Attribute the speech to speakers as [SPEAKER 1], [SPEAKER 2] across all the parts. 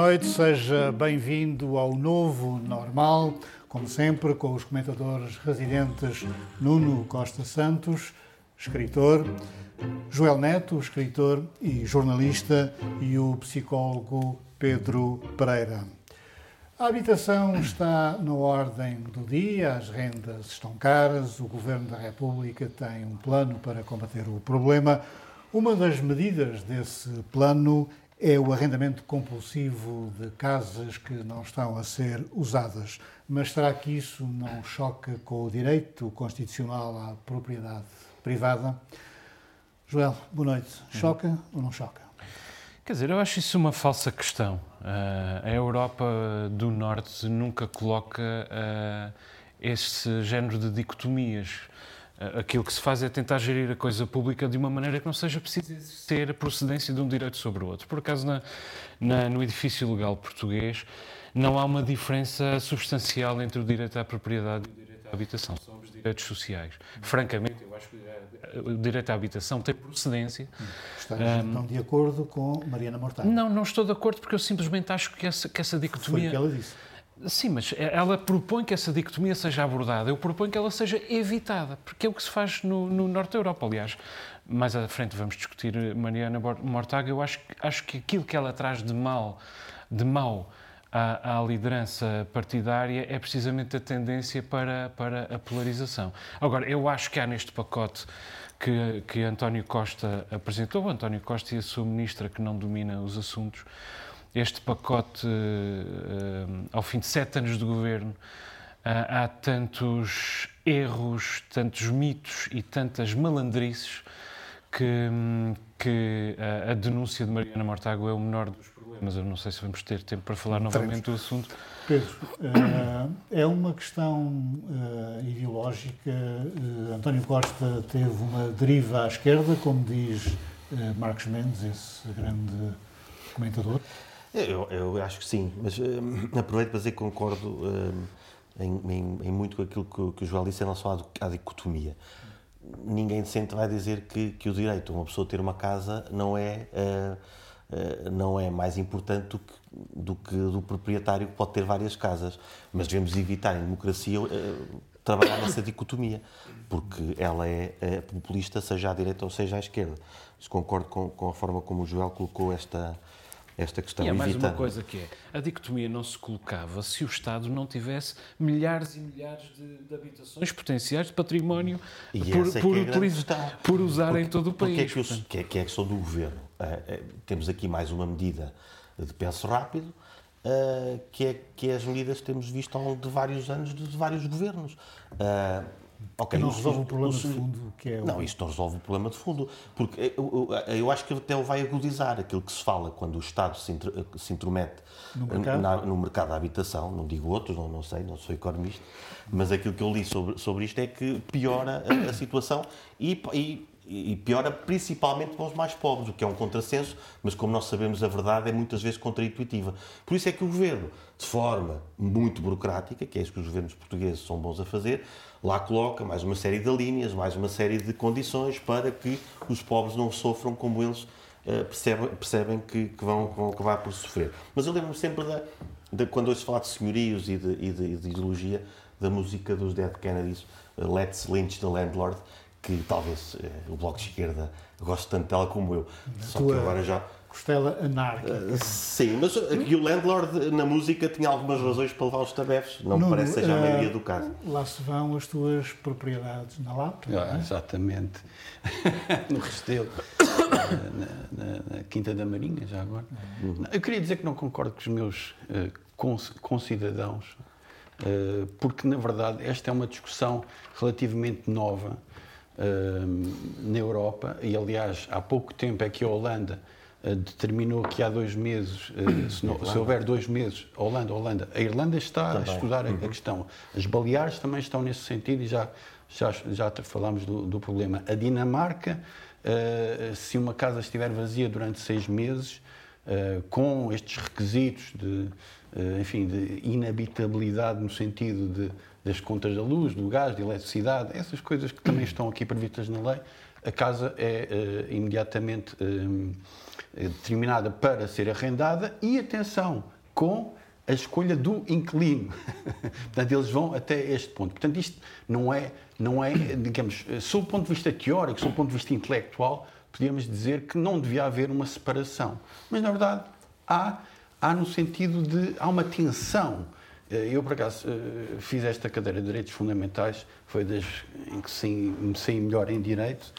[SPEAKER 1] noite, seja bem-vindo ao novo normal, como sempre, com os comentadores residentes Nuno Costa Santos, escritor, Joel Neto, escritor e jornalista, e o psicólogo Pedro Pereira. A habitação está na ordem do dia, as rendas estão caras, o Governo da República tem um plano para combater o problema. Uma das medidas desse plano é o arrendamento compulsivo de casas que não estão a ser usadas. Mas será que isso não choca com o direito constitucional à propriedade privada? Joel, boa noite. Choca ou não choca?
[SPEAKER 2] Quer dizer, eu acho isso uma falsa questão. Uh, a Europa do Norte nunca coloca uh, esse género de dicotomias. Uh, aquilo que se faz é tentar gerir a coisa pública de uma maneira que não seja preciso ter a procedência de um direito sobre o outro. Por acaso, na, na, no edifício legal português, não há uma diferença substancial entre o direito à propriedade e o direito à habitação. São os direitos sociais. Francamente, eu acho que o direito à habitação tem procedência.
[SPEAKER 1] Estás um, então de acordo com Mariana Mortágua?
[SPEAKER 2] Não, não estou de acordo porque eu simplesmente acho que essa, que essa dicotomia...
[SPEAKER 1] Foi o que ela disse.
[SPEAKER 2] Sim, mas ela propõe que essa dicotomia seja abordada. Eu proponho que ela seja evitada, porque é o que se faz no, no Norte da Europa. Aliás, mais à frente vamos discutir Mariana Mortágua. Eu acho, acho que aquilo que ela traz de mal, de mal à, à, liderança partidária é precisamente a tendência para, para a polarização. Agora, eu acho que há neste pacote que, que António Costa apresentou, António Costa e a sua ministra que não domina os assuntos, este pacote, uh, ao fim de sete anos de governo, uh, há tantos erros, tantos mitos e tantas malandrices que, que a, a denúncia de Mariana Mortágua é o menor dos problemas. Eu não sei se vamos ter tempo para falar novamente do assunto.
[SPEAKER 1] Pedro, é uma questão ideológica. António Costa teve uma deriva à esquerda, como diz Marcos Mendes, esse grande comentador?
[SPEAKER 3] Eu, eu acho que sim, mas aproveito para dizer que concordo em, em, em, muito com aquilo que, que o Joel disse em relação à, dicotomia ninguém decente vai dizer que, que o direito a uma pessoa ter uma casa não é, uh, uh, não é mais importante do que, do que do proprietário que pode ter várias casas. Mas devemos evitar, em democracia, uh, trabalhar nessa dicotomia, porque ela é, é, populista, seja à direita ou seja à esquerda. Mas concordo com, com a forma como o Joel colocou esta, esta questão.
[SPEAKER 2] E há mais uma coisa que é, a dicotomia não se colocava se o Estado não tivesse milhares e milhares de, de habitações potenciais de património e por, é por, é por usar porque, em todo o país.
[SPEAKER 3] Que é, que, eu, que, é, que é a questão do governo? Uh, temos aqui mais uma medida de penso rápido, uh, que, é, que é as medidas que temos visto ao longo de vários anos de, de vários governos. Uh,
[SPEAKER 1] Ok, não resolve o problema de fundo, que é o...
[SPEAKER 3] Não, isto não resolve o problema de fundo, porque eu, eu, eu acho que até vai agudizar aquilo que se fala quando o Estado se, intro, se intromete no mercado? Na, no mercado da habitação, não digo outros, não, não sei, não sou economista, mas aquilo que eu li sobre, sobre isto é que piora a, a situação e, e e piora principalmente para os mais pobres, o que é um contrassenso, mas como nós sabemos, a verdade é muitas vezes contraintuitiva. Por isso é que o governo, de forma muito burocrática, que é isso que os governos portugueses são bons a fazer, lá coloca mais uma série de linhas, mais uma série de condições para que os pobres não sofram como eles uh, percebem, percebem que, que, vão, vão acabar por sofrer. Mas eu lembro-me sempre da, da, quando ouço falar de senhorios e de, e de, de ideologia, da música dos Dead Kennedys, uh, Let's Lynch the Landlord, que talvez uh, o Bloco de Esquerda goste tanto dela como eu.
[SPEAKER 1] Só que agora já costela anárquica. Uh,
[SPEAKER 3] sim, mas aqui o Landlord na música tinha algumas razões para levar os tabefes, não me parece que seja a maioria do caso.
[SPEAKER 1] Lá se vão as tuas propriedades na Lapa.
[SPEAKER 4] Ah, é? Exatamente. no Restelo, na, na, na, Quinta da Marinha, já agora. Uhum. Eu queria dizer que não concordo com os meus uh, concidadãos, uh, porque na verdade esta é uma discussão relativamente nova na Europa, e aliás há pouco tempo é que a Holanda uh, determinou que há dois meses, uh, se, não, se, houver dois meses, Holanda, Holanda, a Irlanda está também. a estudar a, a, uhum. questão. As Baleares também estão nesse sentido e já, já, já falámos do, do problema. A Dinamarca, uh, se uma casa estiver vazia durante seis meses, com estes requisitos de, enfim, de inabitabilidade no sentido de das contas da luz, do gás, da eletricidade, essas coisas que também estão aqui previstas na lei, a casa é uh, imediatamente uh, determinada para ser arrendada e, atenção, com a escolha do inquilino. Portanto, eles vão até este ponto. Portanto, isto não é, não é, digamos, sob o ponto de vista teórico, sob o ponto de vista intelectual, podíamos dizer que não devia haver uma separação. Mas, na verdade, há, há no sentido de. há uma tensão. Eh, eu, por acaso, eh, fiz esta cadeira de Direitos Fundamentais, foi das em que me saí melhor em Direito,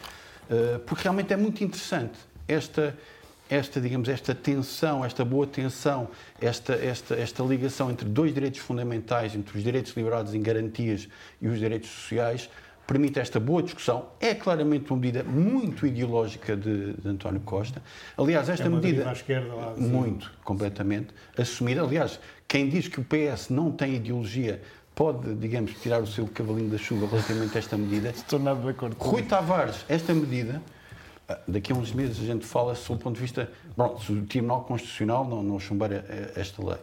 [SPEAKER 4] eh, porque realmente é muito interessante esta, esta, digamos, esta tensão, esta boa tensão, esta, esta, esta ligação entre dois direitos fundamentais, entre os direitos liberados em garantias e os direitos sociais, permite esta boa discussão. É claramente uma medida muito ideológica de, de António Costa. Aliás, esta é medida.
[SPEAKER 1] À esquerda, lá,
[SPEAKER 4] muito, completamente assumida. Aliás, quem diz que o PS não tem ideologia pode, digamos, tirar o seu cavalinho da chuva relativamente a esta medida.
[SPEAKER 2] Estou nada de acordo
[SPEAKER 4] Rui Tavares, esta medida, ah, daqui a uns meses a gente fala sobre o ponto de vista. Bom, se o Tribunal Constitucional não, não chumbar esta lei.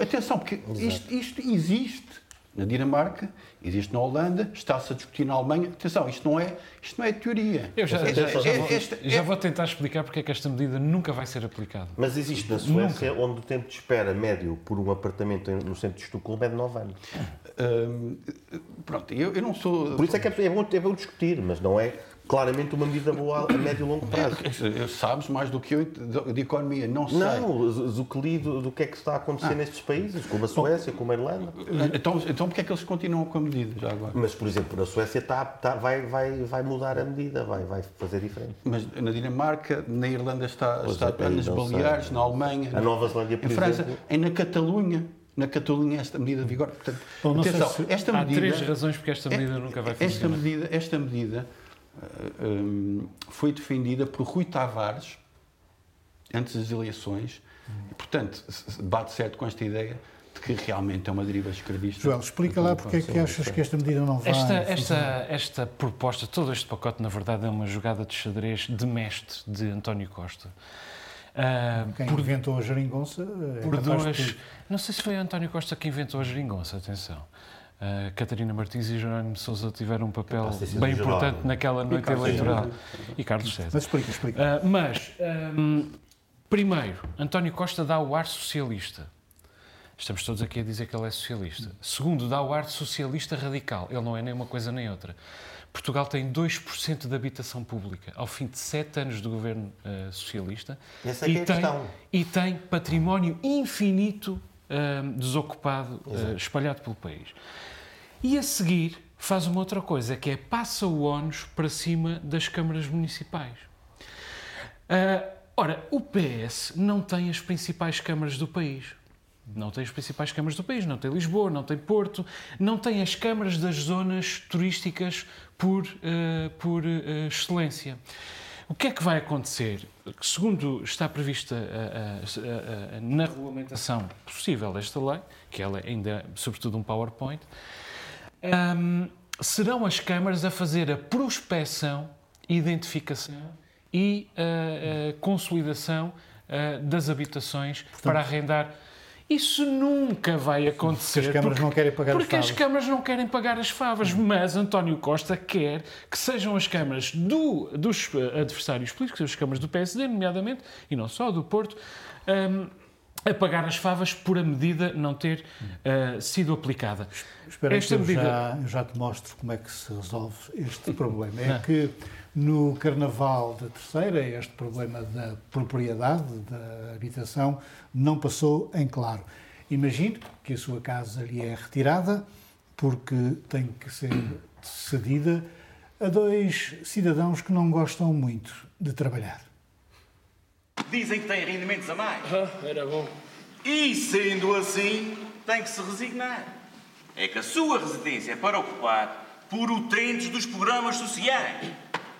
[SPEAKER 4] Atenção, porque isto, isto existe na Dinamarca, existe na Holanda, está-se a discutir na Alemanha. Atenção, isto não é, isto não é teoria.
[SPEAKER 2] Eu já, é, já, já, é, vou, esta, já é... vou, tentar explicar porque é que esta medida nunca vai ser aplicada.
[SPEAKER 3] Mas existe na Suécia, nunca. onde o tempo de espera médio por um apartamento no centro de Estocolmo é de 9 anos.
[SPEAKER 4] Hum, pronto, eu, eu, não sou.
[SPEAKER 3] Por isso é que é, é bom, é bom discutir, mas não é claramente uma medida boa a médio e longo prazo.
[SPEAKER 4] É, sabes mais do que eu de economia, não sei.
[SPEAKER 3] Não, do que li do, do que é que está a acontecer ah. nestes países, como a Suécia, como a Irlanda.
[SPEAKER 4] Então, então porquê é que eles continuam com a medida já agora?
[SPEAKER 3] Mas, por exemplo, na Suécia está, está, vai, vai, vai mudar a medida, vai, vai fazer diferente.
[SPEAKER 4] Mas na Dinamarca, na Irlanda está, está é, nas Baleares, sei. na Alemanha,
[SPEAKER 3] a Nova Zelândia, por
[SPEAKER 4] em França, exemplo. em na Catalunha na Catalunha esta medida de vigor. Portanto,
[SPEAKER 2] Bom, atenção, se... esta medida, Há três razões porque esta medida é, nunca vai funcionar.
[SPEAKER 4] Esta medida, esta medida foi defendida por Rui Tavares antes das eleições. E, portanto, bate certo com esta ideia de que realmente é uma deriva escravista.
[SPEAKER 1] Joel, explica lá porque é que achas que esta medida não vai.
[SPEAKER 2] Esta, esta, esta proposta, todo este pacote, na verdade, é uma jogada de xadrez de mestre de António Costa.
[SPEAKER 1] Uh, Quem por, inventou a geringonça?
[SPEAKER 2] É por duas. De... Não sei se foi António Costa que inventou a geringonça, atenção. Uh, Catarina Martins e Jerónimo Sousa tiveram um papel bem importante naquela noite eleitoral. E Carlos César.
[SPEAKER 1] Mas explica, explica.
[SPEAKER 2] Uh, mas, um, primeiro, António Costa dá o ar socialista. Estamos todos aqui a dizer que ele é socialista. Segundo, dá o ar socialista radical. Ele não é nem uma coisa nem outra. Portugal tem 2% de habitação pública ao fim de sete anos do governo uh, socialista.
[SPEAKER 3] Essa é e, é tem,
[SPEAKER 2] e tem património infinito desocupado, uh, espalhado pelo país. E a seguir faz uma outra coisa, que é passa o ONUS para cima das câmaras municipais. Uh, ora, o PS não tem as principais câmaras do país. Não tem as principais câmaras do país, não tem Lisboa, não tem Porto, não tem as câmaras das zonas turísticas por, por excelência. O que é que vai acontecer? Segundo está prevista na regulamentação possível desta lei, que ela ainda é sobretudo um PowerPoint, um, serão as câmaras a fazer a prospecção, identificação e a, a consolidação a, das habitações Portanto, para arrendar. Isso nunca vai acontecer.
[SPEAKER 1] Porque as câmaras porque, não querem pagar
[SPEAKER 2] as
[SPEAKER 1] favas.
[SPEAKER 2] Porque as câmaras não querem pagar as favas, mas António Costa quer que sejam as câmaras do, dos adversários políticos, as câmaras do PSD, nomeadamente, e não só, do Porto, um, a pagar as favas por a medida não ter uh, sido aplicada.
[SPEAKER 1] Espera Esta que medida... já, já te mostro como é que se resolve este problema. É que no Carnaval da Terceira, este problema da propriedade, da habitação, não passou em claro. Imagine que a sua casa lhe é retirada porque tem que ser cedida a dois cidadãos que não gostam muito de trabalhar.
[SPEAKER 5] Dizem que têm rendimentos a mais.
[SPEAKER 6] Ah, era bom.
[SPEAKER 5] E sendo assim, tem que se resignar. É que a sua residência é para ocupar por utentes dos programas sociais.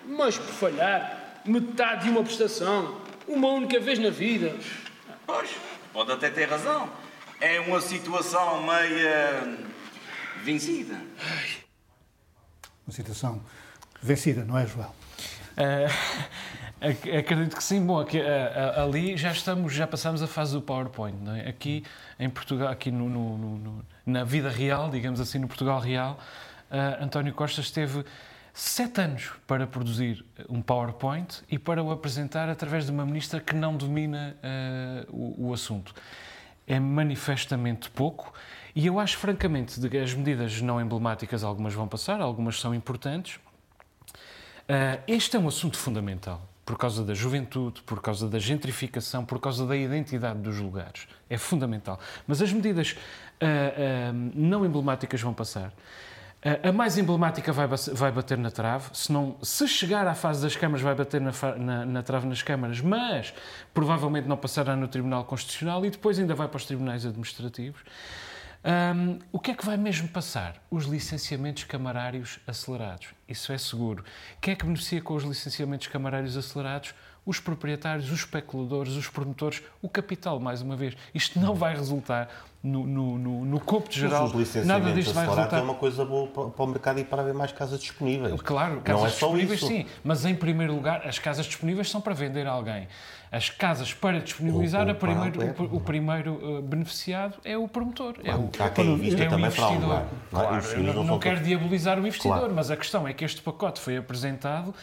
[SPEAKER 6] Mas por falhar, metade de uma prestação, uma única vez na vida.
[SPEAKER 5] Pois, pode até ter razão. É uma situação meia vencida.
[SPEAKER 1] Uma situação vencida, não é, Joel?
[SPEAKER 2] Uh, Acredito que sim. Bom, aqui, ali já estamos, já passamos a fase do PowerPoint. Não é? Aqui em Portugal, aqui no, no, no, na vida real, digamos assim, no Portugal real, uh, António Costa esteve sete anos para produzir um PowerPoint e para o apresentar através de uma ministra que não domina uh, o, o, assunto. É manifestamente pouco e eu acho, francamente, que as medidas não emblemáticas, algumas vão passar, algumas são importantes. Uh, este é um assunto fundamental por causa da juventude, por causa da gentrificação, por causa da identidade dos lugares. É fundamental. Mas as medidas não emblemáticas vão passar. A mais emblemática vai, vai bater na trave, se, não, se chegar à fase das câmaras, vai bater na, na, na, trave nas câmaras, mas provavelmente não passará no Tribunal Constitucional e depois ainda vai para os tribunais administrativos. Um, o que é que vai mesmo passar? Os licenciamentos camarários acelerados. Isso é seguro. Quem é que beneficia com os licenciamentos camarários acelerados? Os proprietários, os especuladores, os promotores, o capital, mais uma vez. Isto não vai resultar no, no, no, no cômputo geral.
[SPEAKER 3] Nada disto vai resultar. é uma coisa boa para o mercado e para haver mais casas disponíveis.
[SPEAKER 2] Claro, casas não é disponíveis sim, mas em primeiro lugar, as casas disponíveis são para vender a alguém. As casas para disponibilizar, o, primeiro, o, o, primeiro beneficiado é o promotor. é o,
[SPEAKER 3] há quem invista é também para
[SPEAKER 2] Claro, claro eu não, não quero diabolizar o investidor, claro. mas a questão é que este pacote foi apresentado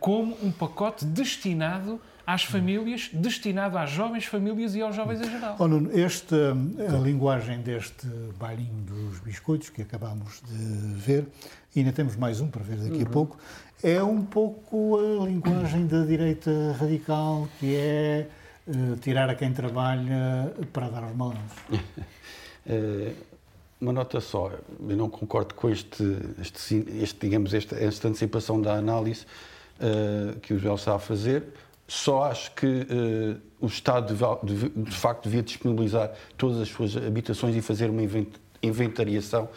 [SPEAKER 2] como um pacote destinado às famílias, destinado às jovens famílias e aos jovens em geral.
[SPEAKER 1] Oh, Nuno, este, a linguagem deste bailinho dos biscoitos que acabámos de ver, e ainda temos mais um para ver daqui uhum. a pouco, é um pouco a linguagem da direita radical, que é uh, tirar a quem trabalha para dar aos malandros.
[SPEAKER 4] Eh, uma nota só, eu não concordo com este, este, este digamos, esta, esta antecipação da análise uh, que o Joel está a fazer. Só acho que uh, o Estado, de, de, facto, devia disponibilizar todas as suas habitações e fazer uma inventariação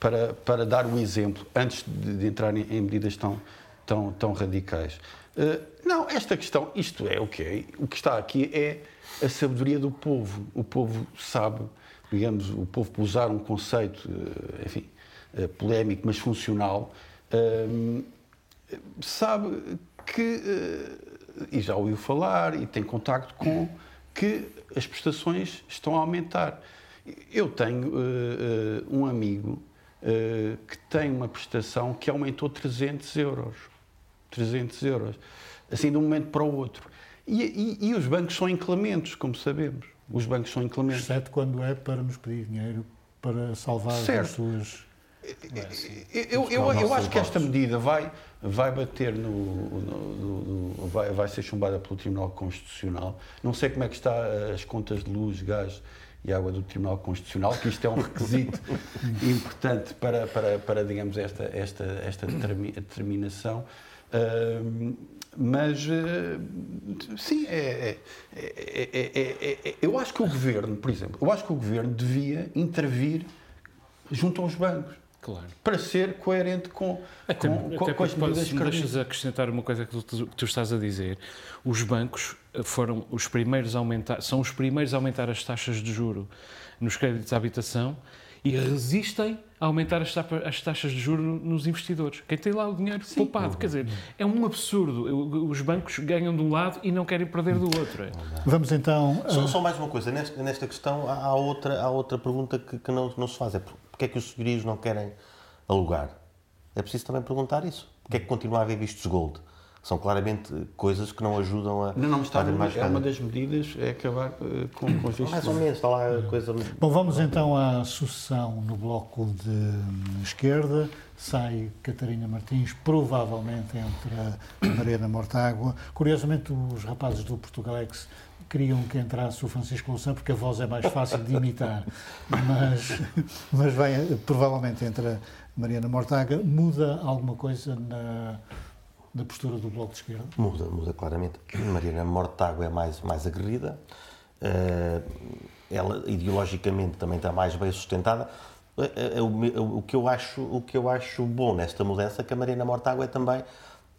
[SPEAKER 4] para, para dar o exemplo, antes de, de entrar em, medidas tão, tão, tão radicais. Uh, não, esta questão, isto é o okay, que O que está aqui é a sabedoria do povo. O povo sabe, digamos, o povo, por usar um conceito, enfim, polémico, mas funcional, sabe que, e já ouviu falar, e tem contacto com, que as prestações estão a aumentar. Eu tenho um amigo que tem uma prestação que aumentou 300 euros. 300 euros. Assim, de um momento para o outro. E, e, e os bancos são inclementos, como sabemos. Os bancos são inclementos.
[SPEAKER 1] Exceto quando é para nos pedir dinheiro para salvar certo. as suas.
[SPEAKER 4] Eu, eu, eu, acho que esta medida vai, vai bater no, no, no, vai, vai ser chumbada pelo Tribunal Constitucional. Não sei como é que está as contas de luz, gás e água do Tribunal Constitucional, que isto é um requisito importante para, para, para digamos, esta, esta, esta determinação mas, uh, sim, é, é, é, eu acho que o governo, por exemplo, eu acho que o governo devia intervir junto aos bancos.
[SPEAKER 2] Claro.
[SPEAKER 4] Para ser coerente com, até, com, até com as medidas
[SPEAKER 2] Se me deixas acrescentar uma coisa que tu, tu, estás a dizer, os bancos foram os primeiros a aumentar, são os primeiros a aumentar as taxas de juro nos créditos à habitação e resistem a aumentar as, as taxas de juros nos investidores. Quem tem lá o dinheiro Sim. poupado. Quer dizer, é um absurdo. Os bancos ganham de um lado e não querem perder do outro.
[SPEAKER 1] Vamos então.
[SPEAKER 3] Só, uh... só mais uma coisa. Nesta, nesta questão, há outra, há outra pergunta que, que não, não se faz. É porque é que os senhorios não querem alugar? É preciso também perguntar isso. Porque é que continua a haver vistos gold? são claramente coisas que não ajudam a.
[SPEAKER 4] Não, não, está mais é uma das medidas é acabar uh, com, com os
[SPEAKER 3] Mais ou menos, está lá a coisa.
[SPEAKER 1] Bom, vamos então à sucessão no bloco de esquerda. Sai Catarina Martins, provavelmente entre a Mariana Mortágua. Curiosamente, os rapazes do Portugalex queriam que entrasse o Francisco Louçã porque a voz é mais fácil de imitar, mas, mas vai, provavelmente entre a Mariana Mortágua. Muda alguma coisa na da postura do Bloco de Esquerda?
[SPEAKER 3] Muda, muda claramente. Mariana Mortágua é mais, mais aguerrida, uh, ela ideologicamente também está mais bem sustentada. Uh, uh, o, que eu acho, o que eu acho bom nesta mudança é que a Mariana Mortágua é também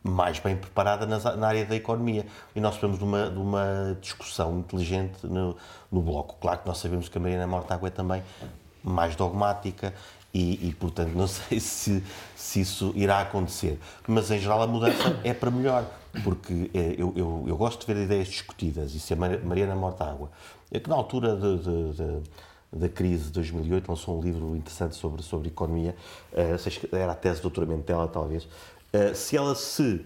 [SPEAKER 3] mais bem preparada na área da economia. E nós estamos numa, numa discussão inteligente no, no Bloco. Claro que nós sabemos que a Mariana Mortágua é também mais dogmática, e, e, portanto, não sei se, se isso irá acontecer. Mas, em geral, a mudança é para melhor, porque é, eu, eu, eu, gosto de ver ideias discutidas. E se a Mariana Mortágua, é que na altura de, de, de, da crise de 2008 lançou um livro interessante sobre, sobre economia, uh, era a tese de doutoramento dela, talvez, se ela se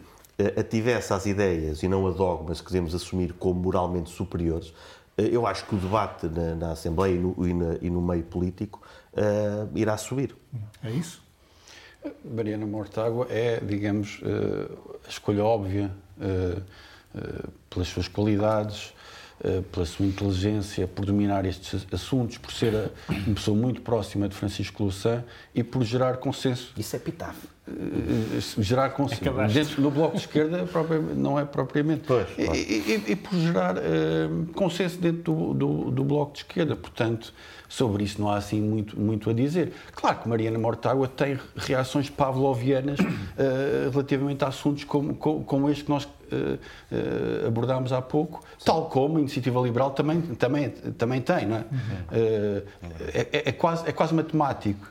[SPEAKER 3] ativesse às ideias e não a dogmas que queremos assumir como moralmente superiores, eu acho que o debate na, na Assembleia e no, e, na, e no, meio político uh, irá subir.
[SPEAKER 1] É isso?
[SPEAKER 4] Mariana Mortágua é, digamos, uh, a escolha óbvia uh, pelas suas qualidades, pela sua inteligência, por dominar estes assuntos, por ser uma pessoa muito próxima de Francisco Louçã e por gerar consenso.
[SPEAKER 3] Isso é pitáfio.
[SPEAKER 4] Uh, gerar consenso. Dentro do Bloco de Esquerda não é propriamente.
[SPEAKER 3] Pois,
[SPEAKER 4] e, e, e, por gerar uh, consenso dentro do, do, do, Bloco de Esquerda. Portanto, sobre isso não há assim muito, muito a dizer. Claro que Mariana Mortágua tem reações pavlovianas uh, relativamente a assuntos como, como, como este que nós abordámos há pouco, Sim. tal como a Iniciativa Liberal também, também, também tem, não é? Uhum. É, é, é, quase, é quase matemático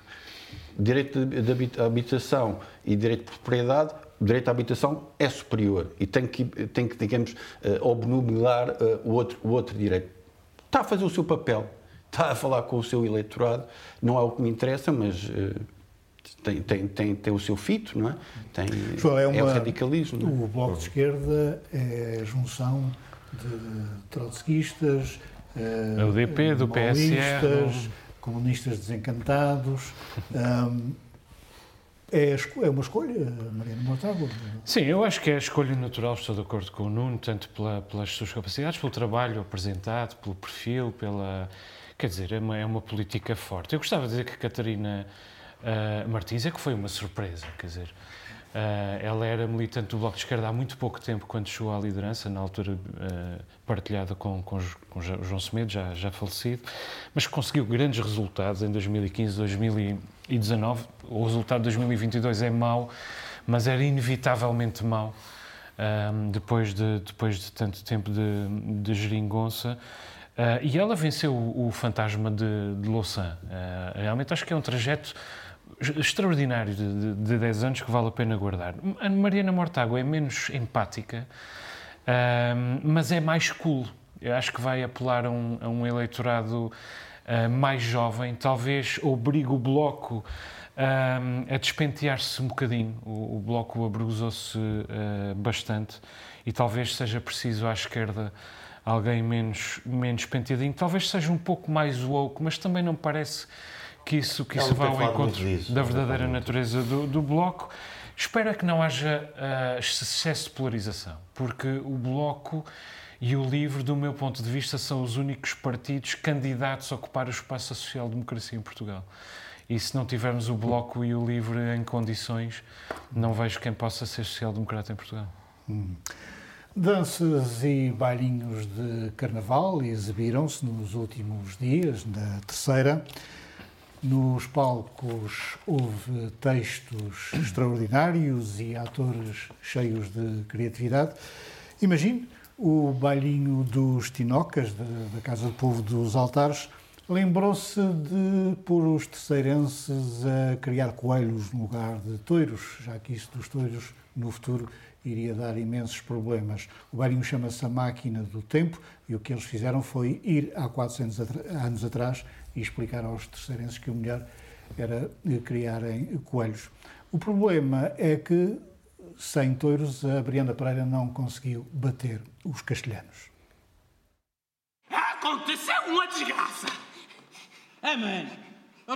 [SPEAKER 4] direito de habitação e direito de propriedade, o direito à habitação é superior e tem que, tem que digamos, uh, obnubilar uh, o, outro, o outro direito. Está a fazer o seu papel, está a falar com o seu eleitorado, não é o que me interessa, mas uh, tem, tem, tem, tem o seu fito, não é? Tem,
[SPEAKER 1] João, é, uma,
[SPEAKER 4] é o radicalismo.
[SPEAKER 1] É? O Bloco de Esquerda é a junção de trotskistas,
[SPEAKER 2] é o DP, do PSR
[SPEAKER 1] comunistas desencantados. Um, é, é, uma escolha, Mariana Mortágua?
[SPEAKER 2] Sim, eu acho que é a escolha natural, estou de acordo com o Nuno, tanto pela, pelas suas capacidades, pelo trabalho apresentado, pelo perfil, pela. Quer dizer, é uma, é uma política forte. Eu gostava de dizer que Catarina uh, Martins é que foi uma surpresa, quer dizer. Uh, ela era militante do Bloco de Esquerda há muito pouco tempo, quando chegou à liderança, na altura uh, partilhada com, com, com João Semedo, já, já falecido, mas conseguiu grandes resultados em 2015, 2019. O resultado de 2022 é mau, mas era inevitavelmente mau uh, depois, de, depois de tanto tempo de, de geringonça. e ela venceu o, o fantasma de, de Louçã. realmente acho que é um trajeto extraordinário de, de, de 10 anos que vale a pena guardar. A Mariana Mortágua é menos empática, uh, mas é mais cool. Eu acho que vai apelar a um, a um eleitorado uh, mais jovem, talvez obrigue o Bloco a despentear-se um bocadinho. O, o Bloco abrusou-se ah, bastante e talvez seja preciso à esquerda alguém menos, menos penteadinho. Talvez seja um pouco mais woke, mas também não parece que isso, que isso vá ao encontro disso, da verdadeira natureza do, do Bloco. Espero que não haja uh, excesso de polarização, porque o Bloco e o LIVRE, do meu ponto de vista, são os únicos partidos candidatos a ocupar o espaço da social-democracia em Portugal. E se não tivermos o Bloco e o LIVRE em condições, não vejo quem possa ser social-democrata em Portugal.
[SPEAKER 1] Hum. Danças e bailinhos de carnaval exibiram-se nos últimos dias, na terceira. Nos palcos houve textos extraordinários e atores cheios de criatividade. Imagine o bailinho dos Tinocas, da Casa do Povo dos Altares, lembrou-se de pôr os terceirenses a criar coelhos no lugar de toiros, já que isso dos toiros no futuro iria dar imensos problemas. O bailinho chama-se A Máquina do Tempo e o que eles fizeram foi ir há 400 anos atrás e explicar aos terceirenses que o melhor era criarem coelhos. O problema é que, sem touros, a Brianda Pereira não conseguiu bater os castelhanos.
[SPEAKER 7] Aconteceu uma desgraça! É,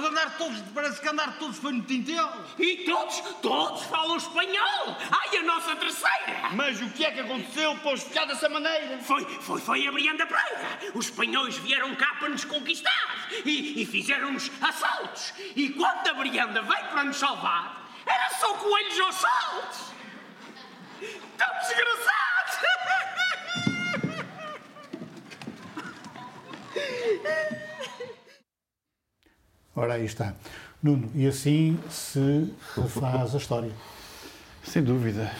[SPEAKER 7] andaram todos, parece que andaram todos foi no tintel. E todos, todos falam espanhol. Ai, a nossa terceira.
[SPEAKER 8] Mas o que é que aconteceu para os ficar dessa maneira?
[SPEAKER 7] Foi, foi, foi a Brianda Pereira. Os espanhóis vieram cá para nos conquistar e, e fizeram-nos assaltos. E quando a Brianda veio para nos salvar, era só coelhos aos saltos. Tão desgraçados.
[SPEAKER 1] Ora, aí está. Nuno, e assim se faz a história.
[SPEAKER 4] Sem dúvida.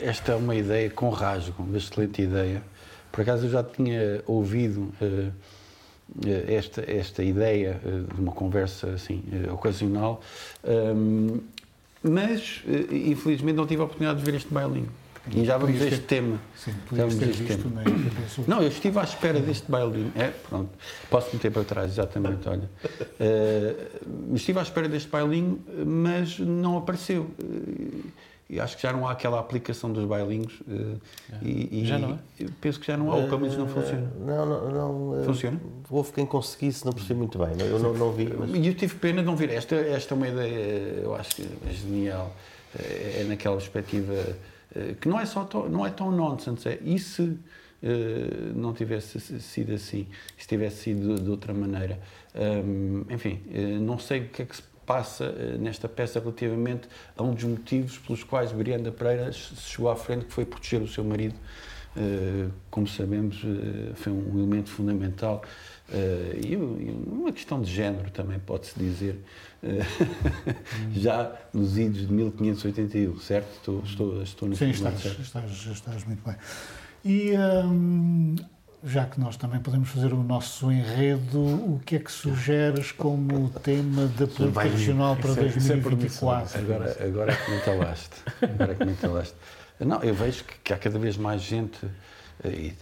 [SPEAKER 4] Esta é uma ideia com rasgo, uma excelente ideia. Por acaso eu já tinha ouvido uh, esta, esta ideia uh, de uma conversa assim, uh, ocasional, um, mas infelizmente não tive a oportunidade de ver este bailinho. E já vamos ver este tema.
[SPEAKER 1] Sim, já vamos ver este tema.
[SPEAKER 4] Não, eu estive à espera deste bailinho. É, pronto. Posso meter para trás, exatamente, olha. Uh, estive à espera deste bailinho, mas não apareceu. Uh, e acho que já não há aquela aplicação dos bailinhos. Uh, e,
[SPEAKER 2] já não é?
[SPEAKER 4] Penso que já não há, ou pelo menos não funciona.
[SPEAKER 3] Não, não, não.
[SPEAKER 4] Funciona?
[SPEAKER 3] Houve quem conseguisse, não percebi muito bem. Eu não, não vi. Mas...
[SPEAKER 4] E eu tive pena de não ver. Esta, esta é uma ideia, eu acho que é genial. É naquela perspectiva que não é só tão, não é tão nonsense. É, e se não tivesse sido assim? Se tivesse sido de, de outra maneira? Um, enfim, não sei o que é que se passa eh, nesta peça relativamente a um dos motivos pelos quais Brianda Pereira chegou à frente, que foi proteger o seu marido. Eh, como sabemos, eh, foi um elemento fundamental e uma questão de género também pode-se dizer, já nos idos de 1581, certo? Estou, estou, estou
[SPEAKER 1] Sim, estás, estás, estás, muito bem. E hum, já que nós também podemos fazer o nosso enredo, o que é que sugeres como tema da política regional para 2024?
[SPEAKER 4] É agora, agora é que me entalaste. Agora é que me entalaste. Não, eu vejo que, que há cada vez mais gente eh,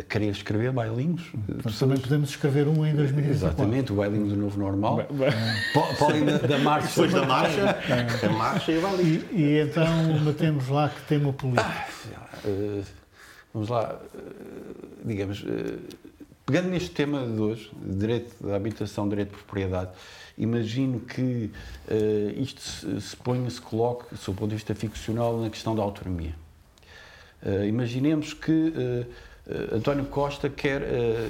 [SPEAKER 4] a querer escrever bailinhos.
[SPEAKER 1] Mas também podemos escrever um em 2024.
[SPEAKER 4] Exatamente, o bailinho do Novo Normal. Podem da, da marcha.
[SPEAKER 3] Depois da marcha, a marcha e o bailinho.
[SPEAKER 1] E, e então metemos lá que tema político. Ah,
[SPEAKER 4] uh, vamos lá, eh, digamos, eh, pegando neste tema de hoje, direito da habitação, direito de propriedade, imagino que isto se, se ponha, se coloque, sob o ponto de vista ficcional, na questão da autonomia. Uh, imaginemos que uh, António Costa quer,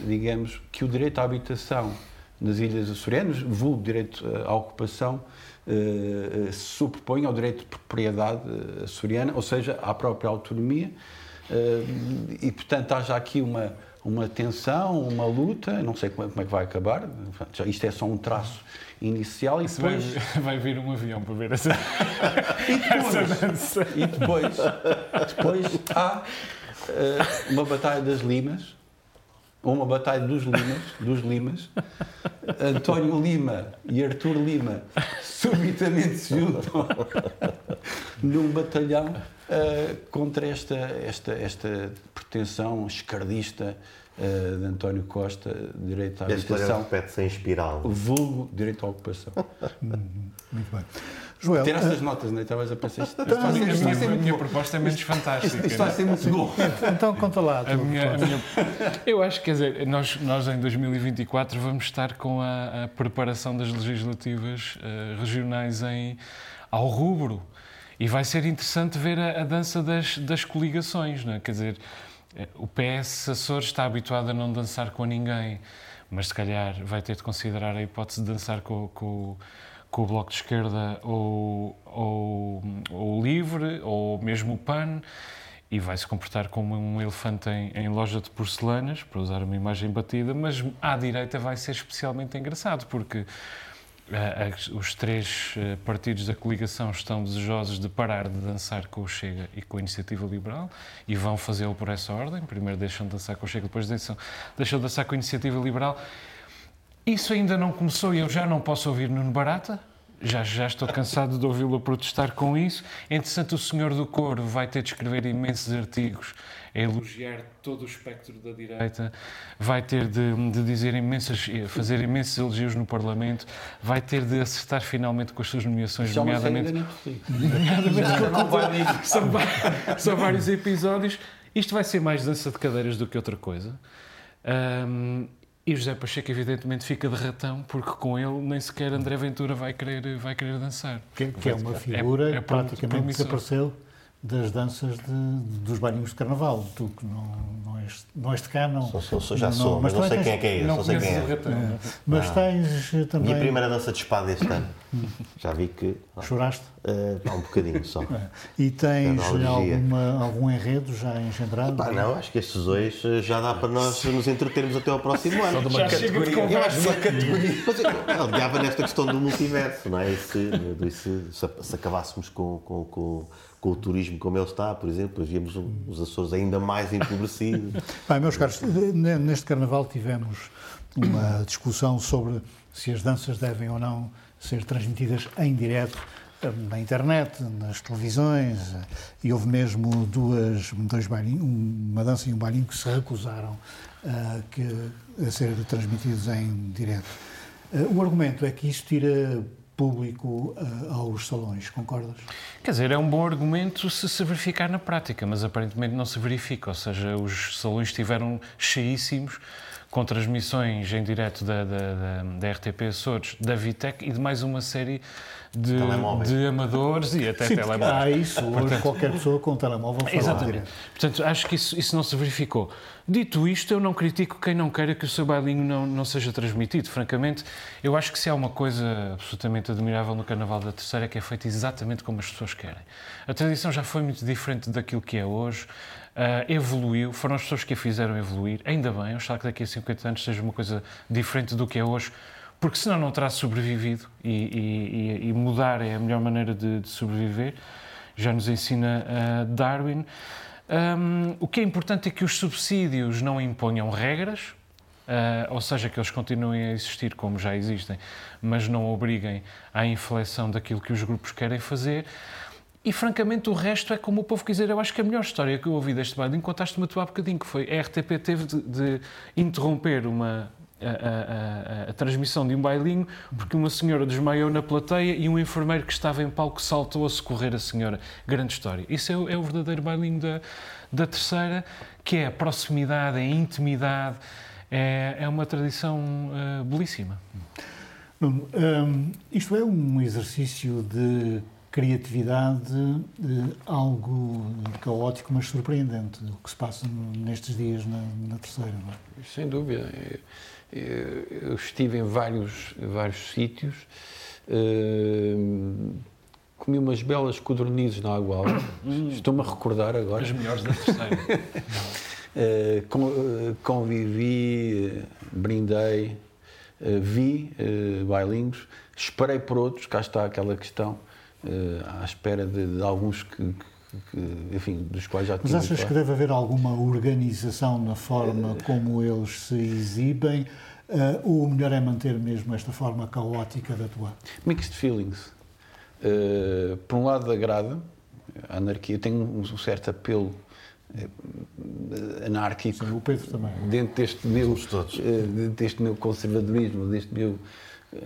[SPEAKER 4] digamos, que o direito à habitação nas Ilhas Açorianas, vulgo direito à ocupação, se sobreponha ao direito de propriedade açoriana, ou seja, à própria autonomia, e, portanto, haja aqui uma, uma tensão, uma luta, não sei como é, como é que vai acabar, isto é só um traço inicial e depois...
[SPEAKER 2] Vai, vai, vir um avião para ver essa,
[SPEAKER 4] e depois, essa dança. E depois, depois há uh, uma batalha das limas, ou uma batalha dos limas, dos limas, António Lima e Artur Lima subitamente se juntam num batalhão uh, contra esta, esta, esta pretensão escardista uh, de António Costa, direito à habitação.
[SPEAKER 3] repete-se em espiral.
[SPEAKER 4] Vulgo direito à ocupação.
[SPEAKER 1] Muito bem. Joel,
[SPEAKER 4] Tiraste uh, as notas, não é? Estavas a pensar isto.
[SPEAKER 2] Isto, isto, isto, a minha, proposta é menos fantástica.
[SPEAKER 4] Isto, isto vai ser muito bom.
[SPEAKER 1] Então conta lá.
[SPEAKER 2] A minha, a minha, eu acho que, quer dizer, nós, nós em 2024 vamos estar com a, a preparação das legislativas uh, regionais em, ao rubro. E vai ser interessante ver a, a dança das, das coligações, não é? Quer dizer, eh, o PS Açores está habituado a não dançar com ninguém, mas se calhar vai ter de considerar a hipótese de dançar com, com, com o Bloco de Esquerda ou o Livre, ou mesmo o PAN, e vai se comportar como um elefante em, em, loja de porcelanas, para usar uma imagem batida, mas à direita vai ser especialmente engraçado, porque os três eh, partidos da coligação estão desejosos de parar de dançar com o Chega e com a Iniciativa Liberal e vão fazê-lo por essa ordem. Primeiro deixam de dançar com o Chega, depois deixam, deixam de dançar com a Iniciativa Liberal. Isso ainda não começou e eu já não posso ouvir Nuno Barata. Já, já estou cansado de ouvi-lo protestar com isso. Entretanto, o senhor do coro vai ter de escrever imensos artigos a elogiar todo o espectro da direita, vai ter de, de dizer imensas, fazer imensos elogios no Parlamento, vai ter de acertar finalmente com as suas nomeações,
[SPEAKER 4] Já
[SPEAKER 2] nomeadamente. nomeadamente com, são, são vários episódios. Isto vai ser mais dança de cadeiras do que outra coisa. Um, e José Pacheco, evidentemente, fica de ratão, porque com ele nem sequer André Ventura vai querer, vai querer dançar.
[SPEAKER 1] Que, que é uma figura é, é praticamente desapareceu das danças de, dos bailinhos de carnaval. Tu que não, não, és, não és de cá, não.
[SPEAKER 3] Sou, sou, sou já não, sou, mas, não sei quem é que é esse. Não sei quem é. é.
[SPEAKER 1] Mas ah. tens também.
[SPEAKER 3] Minha primeira dança de espada este ano. já vi que.
[SPEAKER 1] Choraste?
[SPEAKER 3] Uh, um bocadinho só. É.
[SPEAKER 1] E tens alguma, algum enredo já engendrado?
[SPEAKER 3] Pá, não, acho que estes dois eh, já dá para nós nos entretermos até ao próximo ano.
[SPEAKER 2] Só de uma categoria.
[SPEAKER 3] Eu acho uma categoria. Mas eu ligava nesta questão do multiverso, não é? E se, se, se acabássemos com, com, com com o turismo como ele está, por exemplo, víamos os Açores ainda mais empobrecidos.
[SPEAKER 1] Bem, meus caros, neste Carnaval tivemos uma discussão sobre se as danças devem ou não ser transmitidas em direto eh, na internet, nas televisões, eh, e houve mesmo duas, dois bailinhos, uma dança e um bailinho que se recusaram eh, que, a ser transmitidos em direto. O argumento é que isso tira público uh, aos salões, concordas?
[SPEAKER 2] Quer dizer, é um bom argumento se se verificar na prática, mas aparentemente não se verifica, ou seja, os salões estiveram cheíssimos com transmissões em direto da, da, da, da RTP Açores, da Vitec e de mais uma série de, de amadores e até
[SPEAKER 1] Sim,
[SPEAKER 2] telemóveis.
[SPEAKER 1] Há isso, hoje Portanto, qualquer pessoa com um telemóvel fala
[SPEAKER 2] Exatamente. Portanto, acho que isso, isso não se verificou. Dito isto, eu não critico quem não queira que o seu bailinho não, não seja transmitido. Francamente, eu acho que se há uma coisa absolutamente admirável no Carnaval da Terceira é que é feito exatamente como as pessoas querem. A tradição já foi muito diferente daquilo que é hoje. Uh, evoluiu, foram as pessoas que a fizeram evoluir. Ainda bem, acho que daqui a 50 anos seja uma coisa diferente do que é hoje, porque senão não terá sobrevivido e, e, e mudar é a melhor maneira de, de sobreviver. Já nos ensina uh, Darwin. Um, o que é importante é que os subsídios não imponham regras, uh, ou seja, que eles continuem a existir como já existem, mas não obriguem à inflexão daquilo que os grupos querem fazer. E francamente o resto é como o povo quiser. Eu acho que a melhor história que eu ouvi deste bailinho contaste-me tu há bocadinho, que foi a RTP teve de, de interromper uma, a, a, a, a, transmissão de um bailinho porque uma senhora desmaiou na plateia e um enfermeiro que estava em palco saltou a socorrer a senhora. Grande história. Isso é, é o verdadeiro bailinho da, da terceira, que é a proximidade, é a intimidade, é, é uma tradição uh, belíssima.
[SPEAKER 1] Nuno, um, isto é um exercício de criatividade, algo caótico, mas surpreendente, o que se passa nestes dias na, na terceira. Não é?
[SPEAKER 4] Sem dúvida. Eu estive em vários, vários sítios, uh, comi umas belas codornizes na água estou-me a recordar agora.
[SPEAKER 2] As melhores da terceira.
[SPEAKER 4] uh, convivi, brindei, vi uh, bailinhos, esperei por outros, cá está aquela questão à espera de, de alguns que, que, enfim, dos quais já
[SPEAKER 1] Mas achas que deve haver alguma organização na forma como eles se exibem? Uh, ou o melhor é manter mesmo esta forma caótica de atuar?
[SPEAKER 4] Mixed feelings. Uh, por um lado, agrada a anarquia, tem um, certo apelo anárquico.
[SPEAKER 1] Sim, o Pedro também.
[SPEAKER 4] Dentro deste meu, dentro deste meu conservadorismo, deste meu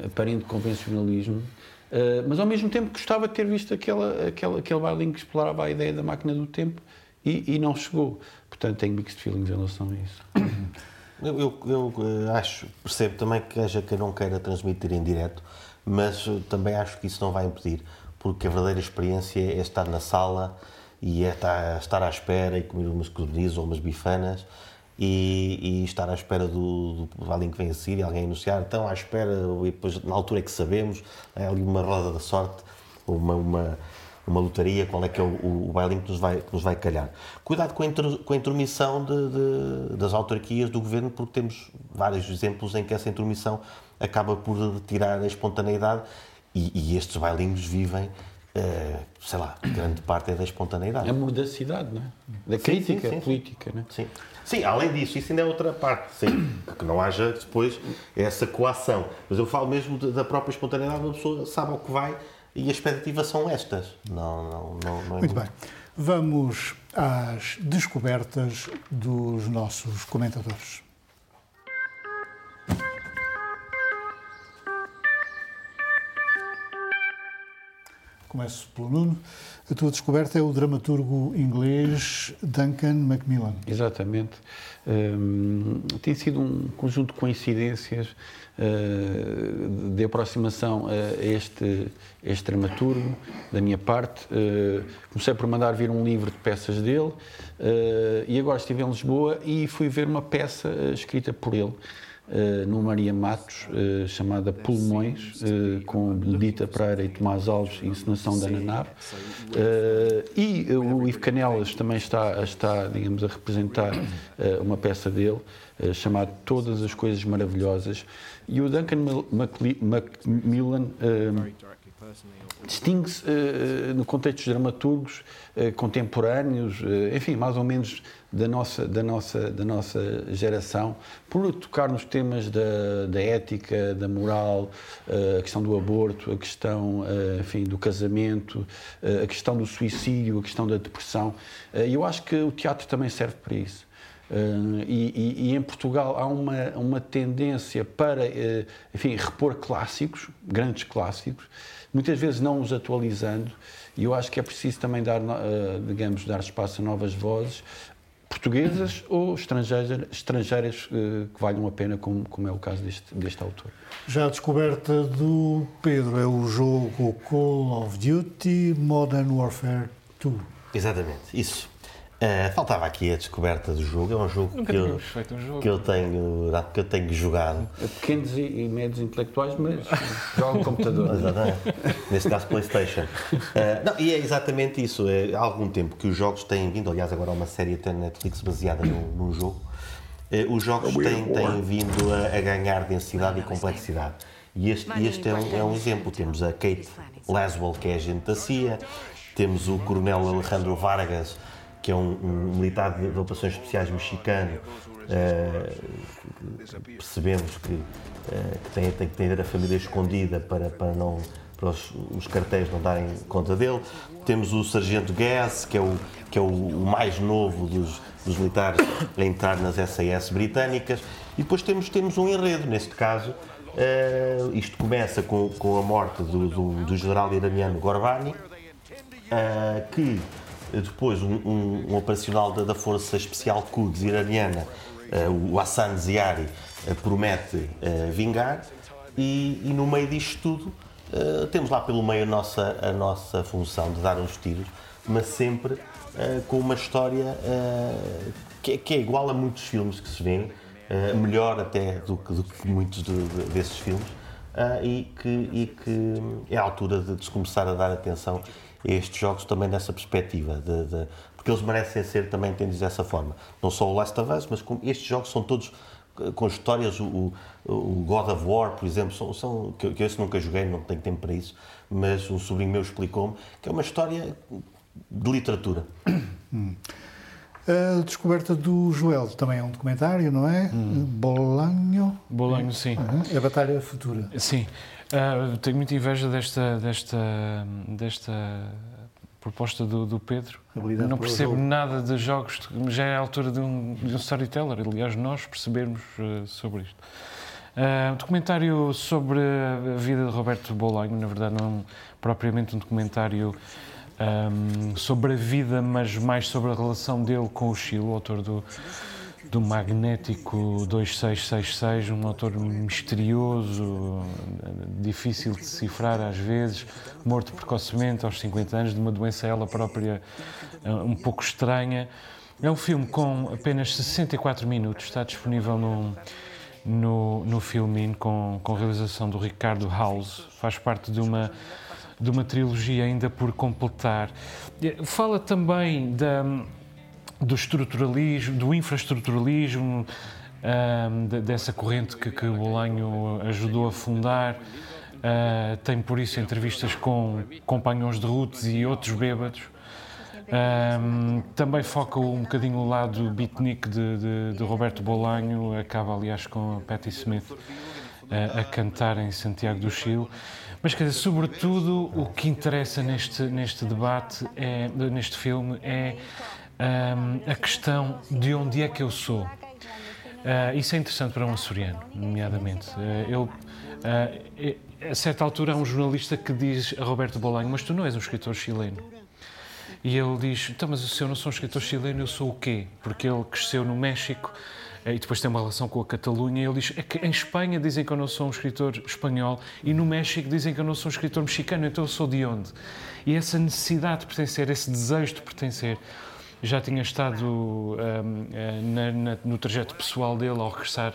[SPEAKER 4] aparente convencionalismo. Uh, mas ao mesmo tempo gostava de ter visto aquela, aquela, aquele bailinho que explorava a ideia da máquina do tempo e, e não chegou. Portanto, tenho mixed feelings em relação a isso.
[SPEAKER 3] Eu, eu, eu, eh, acho, percebo também que haja quem não queira transmitir em direto, mas eh, também acho que isso não vai impedir, porque a verdadeira experiência é estar na sala e é estar, estar à espera e comer umas codornizes ou umas bifanas e, e, estar à espera do, do alguém que vem a seguir, alguém anunciar, então à espera, e depois na altura é que sabemos, é ali uma roda da sorte, uma, uma, uma lotaria, qual é que é o, o bailinho que nos vai, que nos vai calhar. Cuidado com a, inter, com a intromissão de, de, das autarquias do governo, porque temos vários exemplos em que essa intromissão acaba por tirar a espontaneidade e, e estes bailinhos vivem Uh, sei lá, grande parte é da espontaneidade.
[SPEAKER 4] A mordacidade, não é? Da crítica sim, sim, política, não é?
[SPEAKER 3] Sim. Sim, além disso, isso ainda é outra parte, sim, que não haja depois essa coação. Mas eu falo mesmo da própria espontaneidade, uma pessoa sabe ao que vai e as expectativas são estas. Não, não, não, não
[SPEAKER 1] é muito, muito bem. Vamos às descobertas dos nossos comentadores. Começo pelo Nuno. A tua descoberta é o dramaturgo inglês Duncan Macmillan.
[SPEAKER 4] Exatamente. Um, tem sido um conjunto de coincidências uh, de aproximação a este, este dramaturgo, da minha parte. Uh, comecei por mandar vir um livro de peças dele uh, e agora estive em Lisboa e fui ver uma peça escrita por ele. Uh, no Maria Matos, uh, chamada Pulmões, uh, com Benedita Pereira e Tomás Alves, encenação da Ana e o Ivo Canelas também está, está digamos, a representar uma peça dele, chamada Todas as Coisas Maravilhosas. E o Duncan Macmillan distingue-se no contexto dos dramaturgos contemporâneos, enfim, mais ou menos da nossa, da nossa, da nossa geração, por tocar nos temas da, da ética, da moral, a questão do aborto, a questão enfim, do casamento, a questão do suicídio, a questão da depressão. E eu acho que o teatro também serve para isso. Uh, e, e, em Portugal há uma, uma tendência para, uh, enfim, repor clássicos, grandes clássicos, muitas vezes não os atualizando, e eu acho que é preciso também dar, uh, digamos, dar espaço a novas vozes, portuguesas ou estrangeiras, estrangeiras que valham a pena, como, como é o caso deste, deste autor.
[SPEAKER 1] Já a descoberta do Pedro é o jogo Call of Duty Modern Warfare 2.
[SPEAKER 3] Exatamente, isso. Uh, faltava aqui a descoberta do jogo. É um jogo, que eu, um jogo. que eu, tenho, que eu tenho jogado.
[SPEAKER 4] Pequenos e, e médios intelectuais, mas jogo computador.
[SPEAKER 3] Exatamente. Neste caso, PlayStation. Uh, não, e é exatamente isso. É, há algum tempo que os jogos têm vindo. Aliás, agora há uma série até na Netflix baseada num, num jogo. Uh, os jogos têm, têm vindo a, a, ganhar densidade e complexidade. E este, este é, um, é um exemplo. Temos a Kate Laswell, que é agente da CIA. Temos o Coronel Alejandro Vargas que é um, um militar de, de, operações especiais mexicano, uh, percebemos que, uh, que tem, tem, que ter a família escondida para, para, não, para os, os cartéis não darem conta dele. Temos o Sargento Gass, que é o, que é o, o mais novo dos, dos militares a entrar nas SAS britânicas. E depois temos, temos um enredo, neste caso, uh, isto começa com, com a morte do, do, do general iraniano Gorbani, uh, que depois um, um, um operacional da, da, Força Especial Quds iraniana, uh, o Hassan Ziari, uh, promete uh, vingar. E, e, no meio disto tudo temos lá pelo meio a nossa, a nossa função de dar uns tiros, mas sempre com uma história que, que, é igual a muitos filmes que se vêem, melhor até do que, do que muitos de, de, desses filmes, e, que, e que é a altura de, de começar a dar atenção estes jogos também nessa perspectiva, de, de, porque eles merecem ser também entendidos dessa forma. Não só o Last of Us, mas com, estes jogos são todos eh, com histórias, o, o God of War, por exemplo, são, são que, que eu esse nunca joguei, não tenho tempo para isso, mas um sobrinho meu explicou-me que é uma história de literatura.
[SPEAKER 1] Hum. A descoberta do Joel também é um documentário, não é? Hum. Bolanho.
[SPEAKER 2] Bolanho, sim.
[SPEAKER 1] Uhum. É a Batalha Futura.
[SPEAKER 2] Sim. Uh, tenho muita inveja desta, desta, desta proposta do, do Pedro. Habilidade não percebo nada de jogos, já é a altura de um, de um storyteller, aliás, nós percebermos uh, sobre isto. Uh, um documentário sobre a vida de Roberto Bolanho, na verdade, não é propriamente um documentário um, sobre a vida, mas mais sobre a relação dele com o Chile, o autor do, do Magnético 2666, um autor misterioso, difícil de decifrar às vezes, morto precocemente aos 50 anos de uma doença ela própria eh, um pouco estranha. É um filme com apenas 64 minutos, está disponível no, no, no Filmin, com, com realização do Ricardo House, faz parte de uma, de uma trilogia ainda por completar. Fala também da do estruturalismo, do infraestruturalismo, um, dessa corrente que, que Bolanho ajudou a fundar. Uh, tem por isso entrevistas com companhões de routes e outros bêbados. Um, também foca um bocadinho o lado beatnik de, de, de, Roberto Bolanho, acaba aliás com Patti Smith uh, a cantar em Santiago do Chile. Mas, quer dizer, sobretudo, o que interessa neste, neste debate, é, neste filme, é um, a questão de onde é que eu sou. Uh, isso é interessante para um açoriano, nomeadamente. Uh, ele, uh, a certa altura, há um jornalista que diz a Roberto Bolanho: Mas tu não és um escritor chileno. E ele diz: Então, mas se eu não sou um escritor chileno, eu sou o quê? Porque ele cresceu no México e depois tem uma relação com a Catalunha. Ele diz: É que em Espanha dizem que eu não sou um escritor espanhol e no México dizem que eu não sou um escritor mexicano, então eu sou de onde? E essa necessidade de pertencer, esse desejo de pertencer já tinha estado um, eh, na, na, no trajeto pessoal dele ao regressar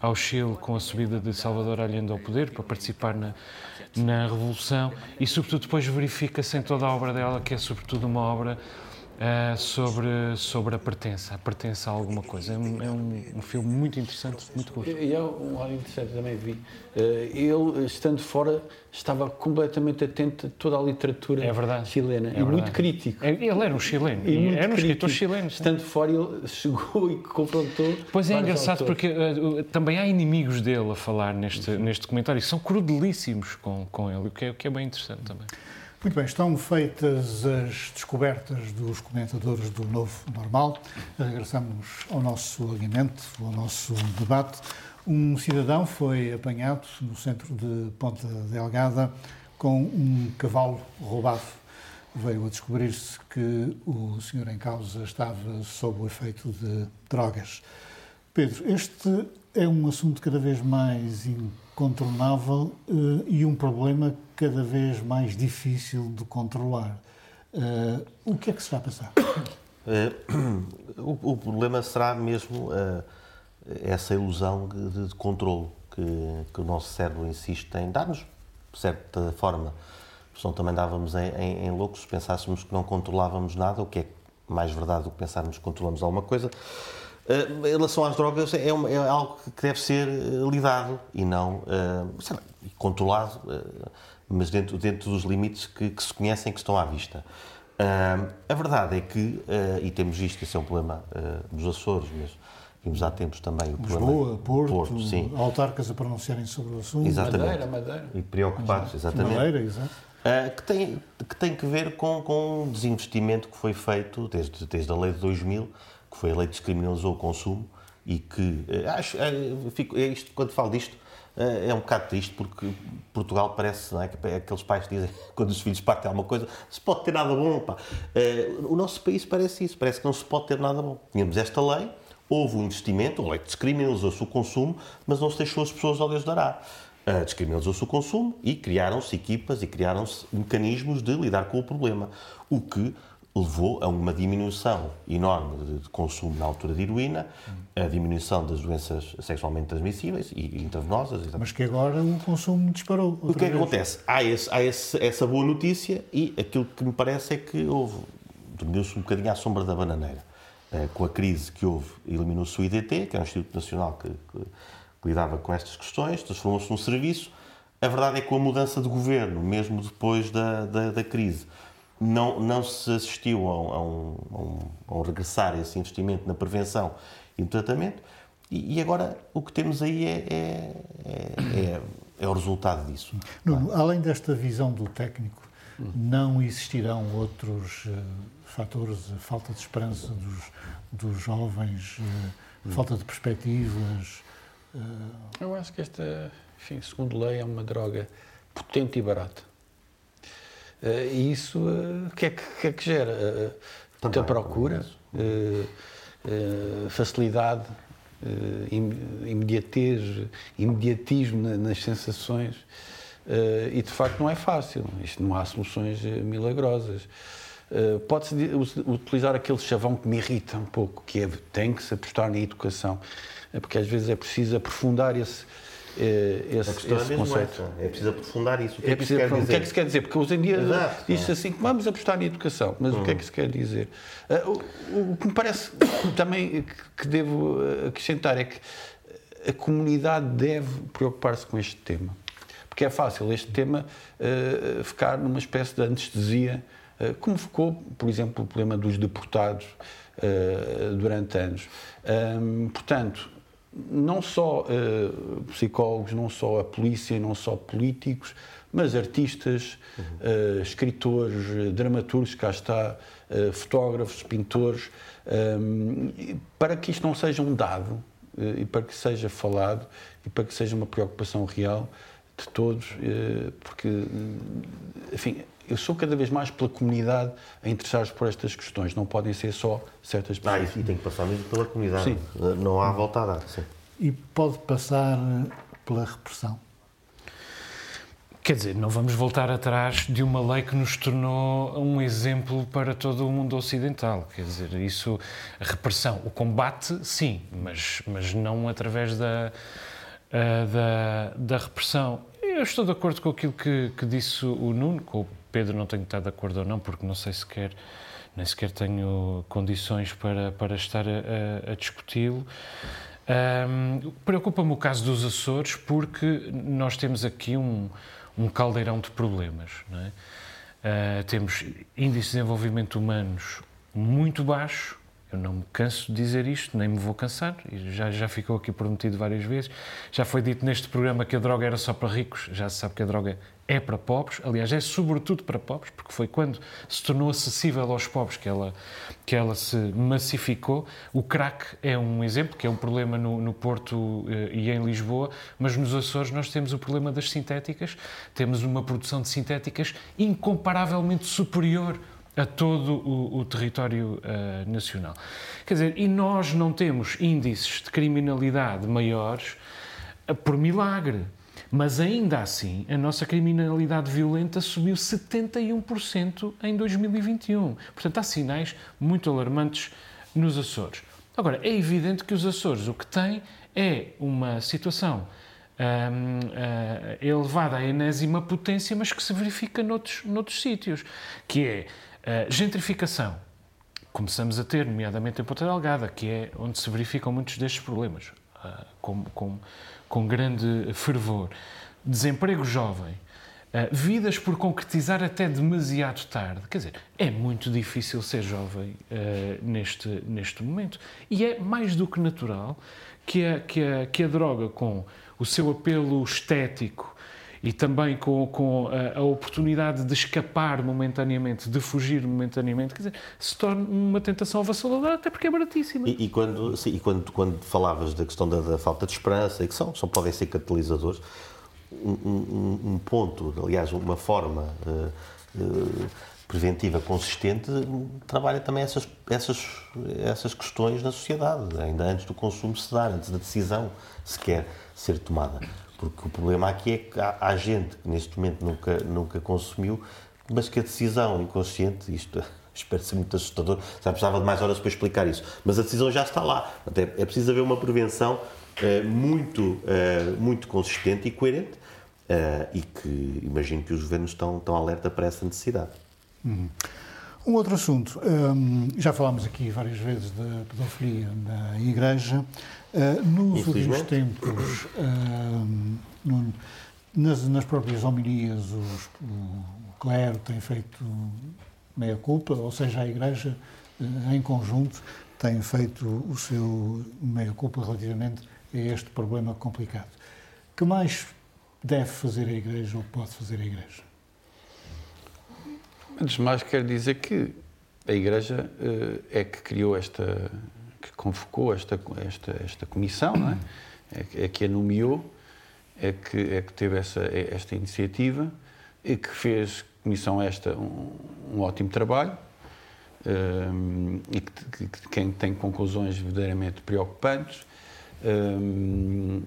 [SPEAKER 2] ao Chile com a subida de Salvador Allende ao poder para participar na, na Revolução. E, sobretudo, depois verifica-se em toda a obra dela que é, sobretudo, uma obra uh, sobre, sobre a pertença, a pertença a alguma coisa. É um, é um, um filme muito interessante, muito curto.
[SPEAKER 4] E é um lado interessante também vi. Uh, ele, estando fora, estava completamente atento a toda a literatura
[SPEAKER 2] é
[SPEAKER 4] chilena
[SPEAKER 2] é
[SPEAKER 4] e
[SPEAKER 2] verdade.
[SPEAKER 4] muito crítico.
[SPEAKER 2] É, ele era um chileno, e era um escritor chileno.
[SPEAKER 4] Estando fora, ele chegou e confrontou.
[SPEAKER 2] Pois é engraçado autores. porque uh, também há inimigos dele a falar neste, neste documentário e são crudelíssimos com, com ele, o que é, o que é bem interessante também.
[SPEAKER 1] Muito bem, estão feitas as descobertas dos comentadores do Novo Normal. Regressamos ao nosso alimento, ao nosso debate. Um cidadão foi apanhado no centro de Ponta Delgada com um cavalo roubado. Veio a descobrir-se que o senhor em causa estava sob o efeito de drogas. Pedro, este é um assunto cada vez mais incontornável uh, e um problema cada vez mais difícil de controlar. Uh, o que é que se vai passar?
[SPEAKER 3] Uh, o, o, problema será mesmo essa ilusão de, de controle que, que, o nosso cérebro insiste em dar-nos, de certa forma. Senão também dávamos em, em, em loucos se pensássemos que não controlávamos nada, o que é mais verdade do que pensarmos que controlamos alguma coisa. Eh, em relação às drogas, é, uma, é, algo que deve ser eh, lidado e não uh, lá, controlado, uh, mas dentro, dentro dos limites que, que, se conhecem, que estão à vista. Uh, a verdade é que, e temos visto que esse é um problema dos Açores, mas vimos há tempos também o
[SPEAKER 1] Lisboa, problema. Porto, Porto sim. autarcas a pronunciarem sobre o assunto.
[SPEAKER 3] Exatamente.
[SPEAKER 4] Madeira, Madeira.
[SPEAKER 3] E preocupados, exatamente.
[SPEAKER 1] Madeira, exato.
[SPEAKER 3] que, tem, que tem que ver com, com um desinvestimento que foi feito desde, desde a lei de 2000 que foi a lei que descriminalizou o consumo e que, eh, acho, é, fico, é isto, quando falo disto, é um bocado triste porque Portugal parece, não é? é aqueles pais dizem quando os filhos partem alguma coisa, se pode ter nada bom, pá. O nosso país parece isso, parece que não se pode ter nada bom. Tínhamos esta lei, houve um investimento, a lei descriminalizou-se o consumo, mas não se deixou as pessoas ao Deus dará. Descriminalizou-se o consumo e criaram-se equipas e criaram-se mecanismos de lidar com o problema. O que levou a uma diminuição enorme de consumo na altura de heroína, a diminuição das doenças sexualmente transmissíveis e intravenosas.
[SPEAKER 1] Mas que agora o consumo disparou.
[SPEAKER 3] O que é que acontece? Há, esse, há esse, essa boa notícia e aquilo que me parece é que houve, dormiu-se um bocadinho à sombra da bananeira. Eh, com a crise que houve, eliminou-se o IDT, que é um Instituto Nacional que, que, que lidava com estas questões, transformou-se num serviço. A verdade é que com a mudança de governo, mesmo depois da, da, da crise, não, não se assistiu a um, a, um, a um, regressar a esse investimento na prevenção e no tratamento, e, e agora o que temos aí é, é, é, é o resultado disso.
[SPEAKER 1] Nuno, além desta visão do técnico, não existirão outros uh, fatores, a falta de esperança dos, dos jovens, uh, falta de perspectivas?
[SPEAKER 4] Uh... Eu acho que esta, enfim, segundo lei, é uma droga potente e barata. Uh, e isso, uh, o que, é que, que, é que gera? Uh, muita procura, facilidade, imediatez, imediatismo nas sensações. e de facto não é fácil. Isto não há soluções milagrosas. Pode-se utilizar aquele chavão que me irrita um pouco, que é tem que se apostar na educação, porque às vezes é preciso aprofundar esse, eh, esse, a questão esse é conceito. Essa.
[SPEAKER 3] É preciso aprofundar isso. O que
[SPEAKER 4] é, é preciso, o que é que se quer dizer? Porque hoje em dia diz-se assim que vamos apostar na educação, mas hum. o que é que se quer dizer? Uh, o, que me parece também que devo acrescentar é que a comunidade deve preocupar-se com este tema. Porque é fácil este tema uh, ficar numa espécie de anestesia, uh, como ficou, por exemplo, o problema dos deportados durante anos. Um, portanto, não só uh, psicólogos, não só a polícia, não só políticos, mas artistas, uhum. uh, escritores, dramaturgos, cá está, uh, fotógrafos, pintores, um, para que isto não seja um dado e para que seja falado e para que seja uma preocupação real de todos, porque, enfim, eu sou cada vez mais pela comunidade a interessar-se por estas questões. Não podem ser só certas
[SPEAKER 3] pessoas. Ah, isso, e tem que passar mesmo pela comunidade. Sim. Não há volta a dar. Sim.
[SPEAKER 1] E pode passar pela repressão.
[SPEAKER 2] Quer dizer, não vamos voltar atrás de uma lei que nos tornou um exemplo para todo o mundo ocidental. Quer dizer, isso, a repressão, o combate, sim, mas, mas não através da, da, da repressão. Eu estou de acordo com aquilo que, que disse o Nuno, com o Pedro não tenho estado de acordo ou não, porque não sei sequer, nem sequer tenho condições para, para estar a, a, a discuti-lo. Um, Preocupa-me o caso dos Açores, porque nós temos aqui um, um caldeirão de problemas. É? Uh, temos índices de desenvolvimento humanos muito baixo Eu não me canso de dizer isto, nem me vou cansar, já, já ficou aqui prometido várias vezes. Já foi dito neste programa que a droga era só para ricos, já se sabe que a droga é para pobres, aliás, é sobretudo para pobres, porque foi quando se tornou acessível aos pobres que ela, que ela se massificou. O crack é um exemplo, que é um problema no, no Porto eh, e em Lisboa, mas nos Açores nós temos o problema das sintéticas, temos uma produção de sintéticas incomparavelmente superior a todo o, o território uh, nacional. Quer dizer, e nós não temos índices de criminalidade maiores uh, por milagre. Mas ainda assim, a nossa criminalidade violenta subiu 71% em 2021. Portanto, há sinais muito alarmantes nos Açores. Agora, é evidente que os Açores o que têm é uma situação hum, uh, elevada à enésima potência, mas que se verifica noutros, noutros sítios, que é uh, gentrificação. Começamos a ter, nomeadamente em Ponta Delgada, que é onde se verificam muitos destes problemas, uh, com, com com grande fervor. Desemprego jovem, uh, vidas por concretizar até demasiado tarde. Quer dizer, é muito difícil ser jovem uh, neste, neste momento. E é mais do que natural que a, que a, que a droga, com o seu apelo estético, e também com, com a, a, oportunidade de escapar momentaneamente, de fugir momentaneamente, quer dizer, se torna uma tentação avassaladora, até porque é baratíssima.
[SPEAKER 3] E, e quando, sim, e quando, quando falavas da questão da, da, falta de esperança, e que são, são podem ser catalisadores, um, um, um ponto, aliás, uma forma uh, uh, preventiva consistente trabalha também essas, essas, essas questões na sociedade, ainda antes do consumo se dar, antes da decisão sequer ser tomada. Porque o problema aqui é que há, há, gente que neste momento nunca, nunca consumiu, mas que a decisão inconsciente, isto ser muito assustador, já precisava de mais horas para explicar isso, mas a decisão já está lá. É, é preciso haver uma prevenção é, muito, é, muito consistente e coerente é, e que imagino que os governos estão, estão alerta para essa necessidade.
[SPEAKER 1] Uhum. Um outro assunto, um, já falámos aqui várias vezes da pedofilia na Igreja. Uh, nos últimos tempos, uh, no, nas, nas, próprias homilias, os, o clero tem feito meia-culpa, ou seja, a Igreja, uh, em conjunto, tem feito o seu meia-culpa relativamente a este problema complicado. que mais deve fazer a Igreja ou pode fazer a Igreja?
[SPEAKER 4] Antes de mais, quero dizer que a Igreja é que criou esta, convocou esta, esta, esta comissão, não é? É, é que a nomeou, é que, é que teve essa, é esta iniciativa e que fez, comissão esta, um, um ótimo trabalho um, eh, e que, que, que, tem conclusões verdadeiramente preocupantes. Um,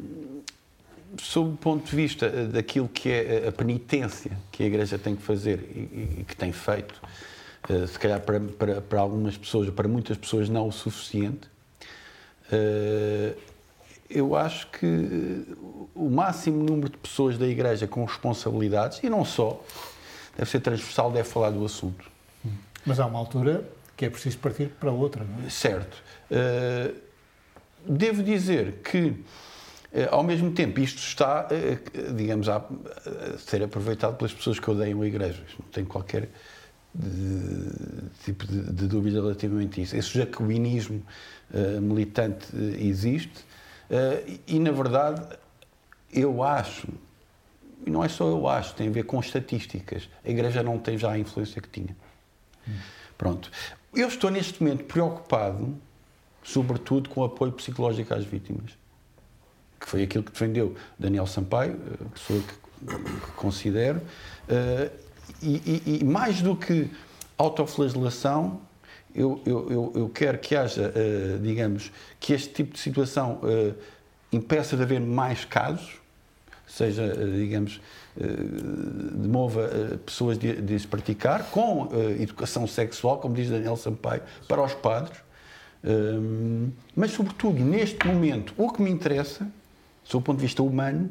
[SPEAKER 4] sob o ponto de vista eh, daquilo que é a penitência que a Igreja tem que fazer e, e que tem feito, uh, se calhar para, para, para, algumas pessoas, para muitas pessoas não o suficiente, eu acho que o máximo número de pessoas da Igreja com responsabilidades, e não só, deve ser transversal, deve falar do assunto.
[SPEAKER 1] Mas há uma altura que é preciso partir para outra, não é?
[SPEAKER 4] Certo. Uh, devo dizer que eh, ao mesmo tempo, isto está, eh, digamos, a ser aproveitado pelas pessoas que odeiam a Igreja. Não tenho qualquer tipo de, de, dúvida relativamente a isso. Esse jacobinismo uh, militante existe uh, e, na verdade, eu acho, e não é só eu acho, tem a ver com estatísticas. A Igreja não tem já a influência que tinha. Hum. Pronto. Eu estou neste momento preocupado, sobretudo, com o apoio psicológico às vítimas que foi aquilo que defendeu Daniel Sampaio, pessoa que, considero, uh, e, e, e, mais do que autoflagelação, eu, eu, eu, quero que haja, uh, digamos, que este tipo de situação uh, impeça de haver mais casos, seja, digamos, demova pessoas de, de, se praticar com educação sexual, como diz Daniel Sampaio, para os padres. mas, sobretudo, neste momento, o que me interessa sob o ponto de vista humano,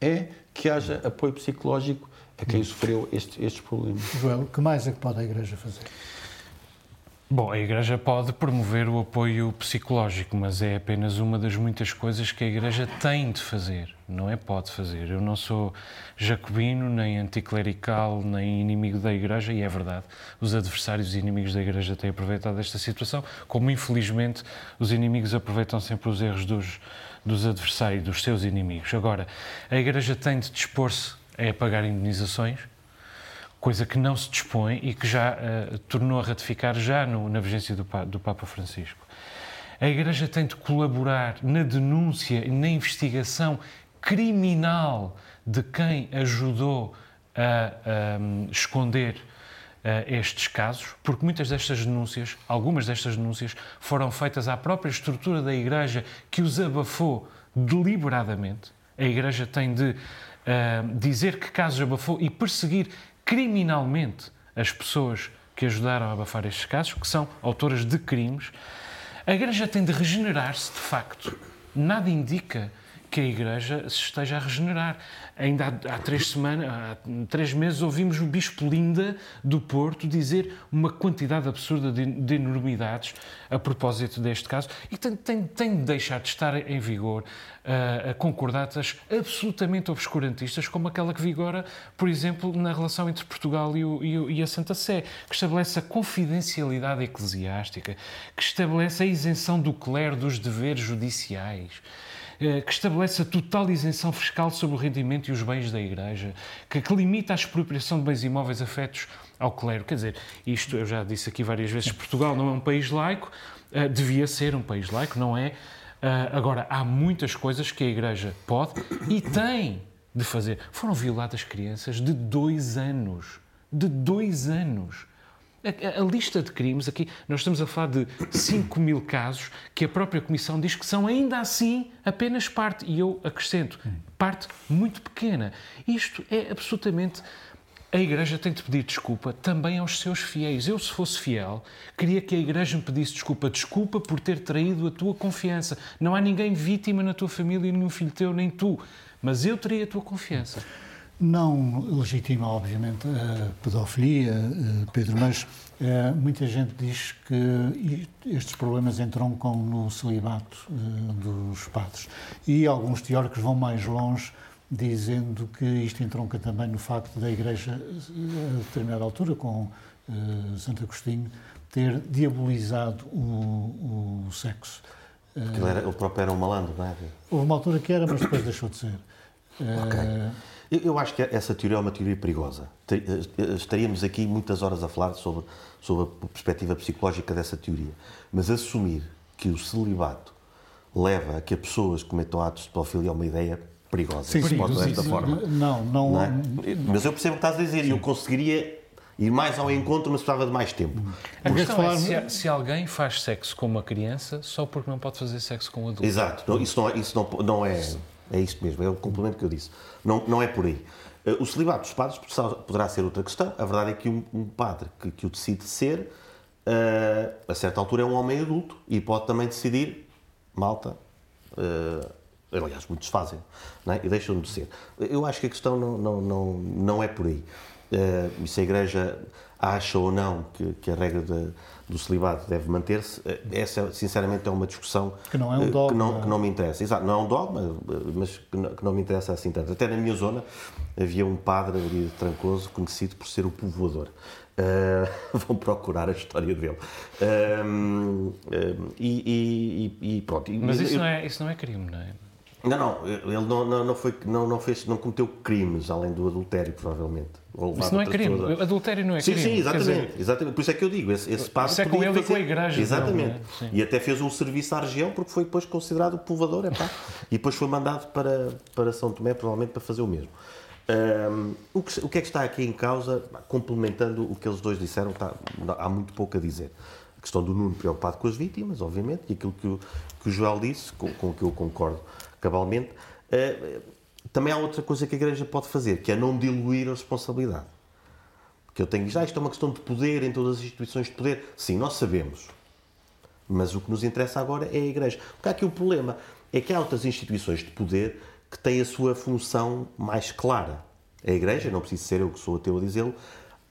[SPEAKER 4] é que haja apoio psicológico a quem sofreu este, estes problemas.
[SPEAKER 1] Joel, o que mais é que pode a Igreja fazer?
[SPEAKER 2] Bom, a Igreja pode promover o apoio psicológico, mas é apenas uma das muitas coisas que a Igreja tem de fazer, não é pode fazer. Eu não sou jacobino, nem anticlerical, nem inimigo da Igreja, e é verdade. Os adversários e inimigos da Igreja têm aproveitado esta situação, como infelizmente os inimigos aproveitam sempre os erros dos, dos adversários, dos seus inimigos. Agora, a Igreja tem de dispor-se a pagar indenizações, coisa que não se dispõe e que já uh, tornou a ratificar já no, na vigência do, do Papa Francisco. A Igreja tem de colaborar na denúncia e na investigação criminal de quem ajudou a, a esconder uh, estes casos, porque muitas destas denúncias, algumas destas denúncias, foram feitas à própria estrutura da Igreja que os abafou deliberadamente. A Igreja tem de uh, dizer que casos abafou e perseguir criminalmente as pessoas que ajudaram a abafar estes casos, que são autoras de crimes. A Igreja tem de regenerar-se, de facto. Nada indica que a Igreja se esteja a regenerar. Ainda há, há, três semanas, há três meses, ouvimos o Bispo Linda do Porto dizer uma quantidade absurda de, de enormidades a propósito deste caso e tem, tem, tem de deixar de estar em vigor uh, concordatas absolutamente obscurantistas, como aquela que vigora, por exemplo, na relação entre Portugal e, o, e, e a Santa Sé, que estabelece a confidencialidade eclesiástica, que estabelece a isenção do clero dos deveres judiciais. Eh, que estabelece a total isenção fiscal sobre o rendimento e os bens da Igreja, que, que limita a expropriação de bens imóveis afetos ao clero. Quer dizer, isto eu já disse aqui várias vezes: Portugal não é um país laico, uh, devia ser um país laico, não é? Uh, agora, há muitas coisas que a Igreja pode e tem de fazer. Foram violadas crianças de dois anos. De dois anos. A, lista de crimes, aqui nós estamos a falar de 5 mil casos que a própria Comissão diz que são ainda assim apenas parte, e eu acrescento, parte muito pequena. Isto é absolutamente. A Igreja tem de pedir desculpa também aos seus fiéis. Eu, se fosse fiel, queria que a Igreja me pedisse desculpa. Desculpa por ter traído a tua confiança. Não há ninguém vítima na tua família, nenhum filho teu, nem tu. Mas eu teria a tua confiança
[SPEAKER 1] não legitima, obviamente, a pedofilia, eh, Pedro, mas é, muita gente diz que estes problemas entroncam no celibato eh, dos padres. E alguns teóricos vão mais longe, dizendo que isto entronca também no facto da Igreja, a determinada altura, com Santo Agostinho, ter diabolizado o, o sexo.
[SPEAKER 3] Porque ele, era, ele próprio era um malandro, não é?
[SPEAKER 1] Houve uma altura que era, mas depois deixou de ser.
[SPEAKER 3] Okay. Eu acho que essa teoria é uma teoria perigosa. Eh, estaríamos aqui muitas horas a falar sobre, sobre a perspectiva psicológica dessa teoria. Mas assumir que o celibato leva a que as pessoas cometam atos de pedofilia é uma ideia perigosa.
[SPEAKER 1] Sim, sim, desta forma. Não, não, não é?
[SPEAKER 3] Mas eu percebo o que estás a dizer e eu conseguiria ir mais ao encontro, mas precisava de mais tempo.
[SPEAKER 2] A questão é se, se, alguém faz sexo com uma criança só porque não pode fazer sexo com um adulto.
[SPEAKER 3] Exato, isso não, isso não, não é é isto mesmo, é o complemento que eu disse. Não, não é por aí. Eh, o celibato dos padres poderá ser outra questão. A verdade é que um, um padre que, que, o decide ser, uh, a certa altura é um homem adulto e pode também decidir, malta, uh, aliás, muitos fazem, é? e deixam de ser. Eu acho que a questão não, não, não, não é por aí. Uh, se a Igreja acha ou não que, que a regra de, do celibato deve manter-se, eh, essa sinceramente é uma discussão
[SPEAKER 1] que não é um dogma.
[SPEAKER 3] Que não, que não me interessa. Exato, não é um dogma, eh, mas que não, que não, me interessa assim tanto. Até na minha zona havia um padre ali de Trancoso conhecido por ser o povoador. Uh, vão procurar a história dele. Uh, uh, e, e, e, pronto.
[SPEAKER 2] Mas isso, eu, não é, isso não é crime, não é?
[SPEAKER 3] Não, não, ele não, não, não, foi, não, não, fez, não cometeu crimes, além do adultério, provavelmente.
[SPEAKER 2] Isso não é crime, pessoas... adultério não é
[SPEAKER 3] sim,
[SPEAKER 2] crime.
[SPEAKER 3] Sim, exatamente, dizer... exatamente, por isso é que eu digo, esse, esse padre
[SPEAKER 2] Isso é com ele fazer... e com a igreja.
[SPEAKER 3] Exatamente, não, é? e até fez um serviço à região, porque foi depois considerado povoador, e depois foi mandado para, para São Tomé, provavelmente, para fazer o mesmo. Um, o, que, o que é que está aqui em causa, complementando o que eles dois disseram, está, há muito pouco a dizer. A questão do Nuno preocupado com as vítimas, obviamente, e aquilo que o, que o Joel disse, com, com o que eu concordo cabalmente. Uh, também há outra coisa que a Igreja pode fazer, que é não diluir a responsabilidade. Porque eu tenho já, isto é uma questão de poder em todas as instituições de poder. Sim, nós sabemos. Mas o que nos interessa agora é a Igreja. Porque há aqui o problema é que há outras instituições de poder que têm a sua função mais clara. A Igreja, não preciso ser eu que sou ateu a dizê-lo,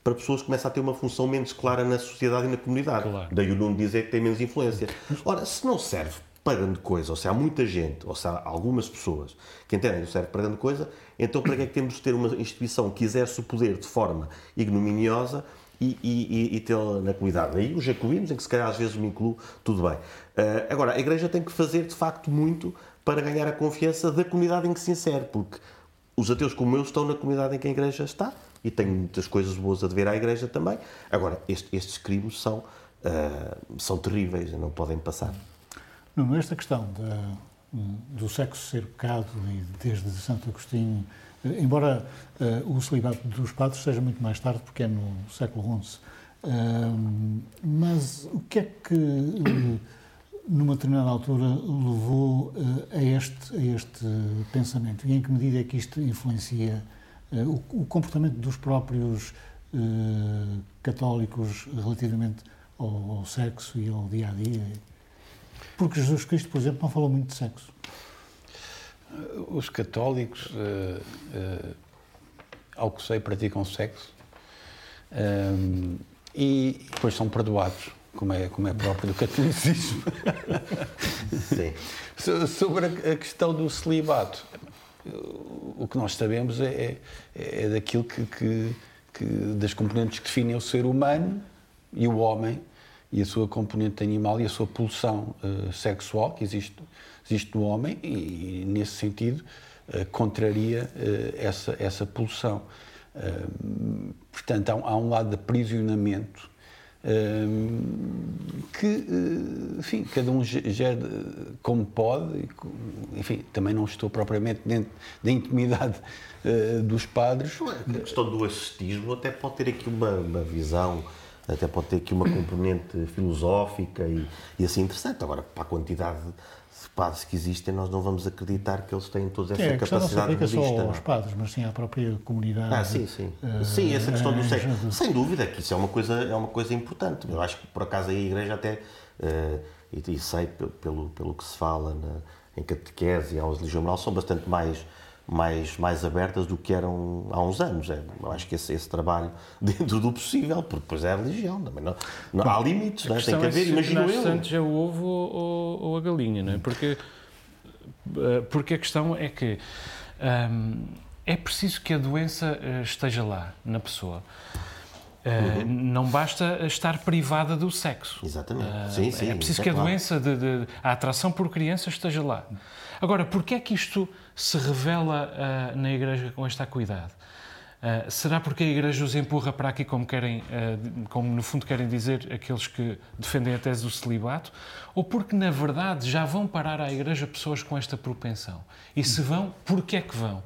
[SPEAKER 3] para pessoas que começam a ter uma função menos clara na sociedade e na comunidade. Claro. Daí o Nuno dizer que tem menos influência. Ora, se não serve para grande coisa, ou se há muita gente, ou se há algumas pessoas que entendem que não serve para grande coisa, então para que é que temos de ter uma instituição que exerce o poder de forma ignominiosa e, e, e tê-la na comunidade? Aí os jacobinos, em que se calhar às vezes me incluo, tudo bem. Uh, agora, a Igreja tem que fazer de facto muito para ganhar a confiança da comunidade em que se insere, porque os ateus como eu estão na comunidade em que a Igreja está e tenho muitas coisas boas a dever à Igreja também. Agora, este, estes crimes são, uh, são terríveis, não podem passar.
[SPEAKER 1] Não, esta questão do sexo ser pecado, e desde Santo Agostinho, eh, embora uh, o celibato dos padres seja muito mais tarde, porque é no século XI, uh, mas o que é que, uh, numa determinada altura, levou a, este, a este pensamento? E em que medida é que isto influencia eh, o, o comportamento dos próprios católicos relativamente ao, ao, sexo e ao dia a dia. Porque Jesus Cristo, por exemplo, não falou muito de sexo.
[SPEAKER 4] Os católicos, uh, uh, ao que sei, praticam sexo e depois são perdoados como é, como é próprio do catolicismo. Sim. Sobre a questão do celibato, o que nós sabemos é, é, é daquilo que, que, que, das componentes que definem o ser humano e o homem e a sua componente animal e a sua pulsão uh, sexual que existe, existe no homem e, e nesse sentido, uh, contraria uh, essa, essa pulsão. portanto, há, há um lado de aprisionamento que, enfim, cada um gera como pode, enfim, também não estou propriamente dentro da intimidade dos padres.
[SPEAKER 3] A questão do ascetismo até pode ter aqui uma, uma visão, até pode ter aqui uma componente filosófica e, e assim interessante. Agora, para a quantidade padres que existem, nós não vamos acreditar que eles têm toda essa
[SPEAKER 1] é,
[SPEAKER 3] capacidade
[SPEAKER 1] de vista. Não só aos padres, mas sim à própria comunidade.
[SPEAKER 3] Ah, sim, sim. Uh, sim, essa questão do sexo. Uh, sem dúvida que isso é uma coisa, é uma coisa importante. Eu acho que, por acaso, a Igreja até, uh, e, e, sei pelo, pelo que se fala na, em catequese e aos religião moral, são bastante mais mais, mais abertas do que eram há uns anos. É, eu acho que esse, esse trabalho, dentro do possível, porque depois é a religião, também não, não Bom, há limites, não é? tem que haver, é imagino eu.
[SPEAKER 2] Antes é o ovo ou, ou, a galinha, não é? Porque, eh, porque a questão é que hum, é preciso que a doença eh, esteja lá, na pessoa. Uh, uhum. Não basta estar privada do sexo.
[SPEAKER 3] Exatamente. Uh, sim, sim,
[SPEAKER 2] é preciso que a doença, de, de, a atração por crianças esteja lá. Agora, porquê é que isto se revela uh, na Igreja com esta acuidade? Uh, será porque a Igreja os empurra para aqui como querem, uh, como no fundo querem dizer aqueles que defendem a tese do celibato? Ou porque na verdade já vão parar à Igreja pessoas com esta propensão? E se vão, porquê é que vão?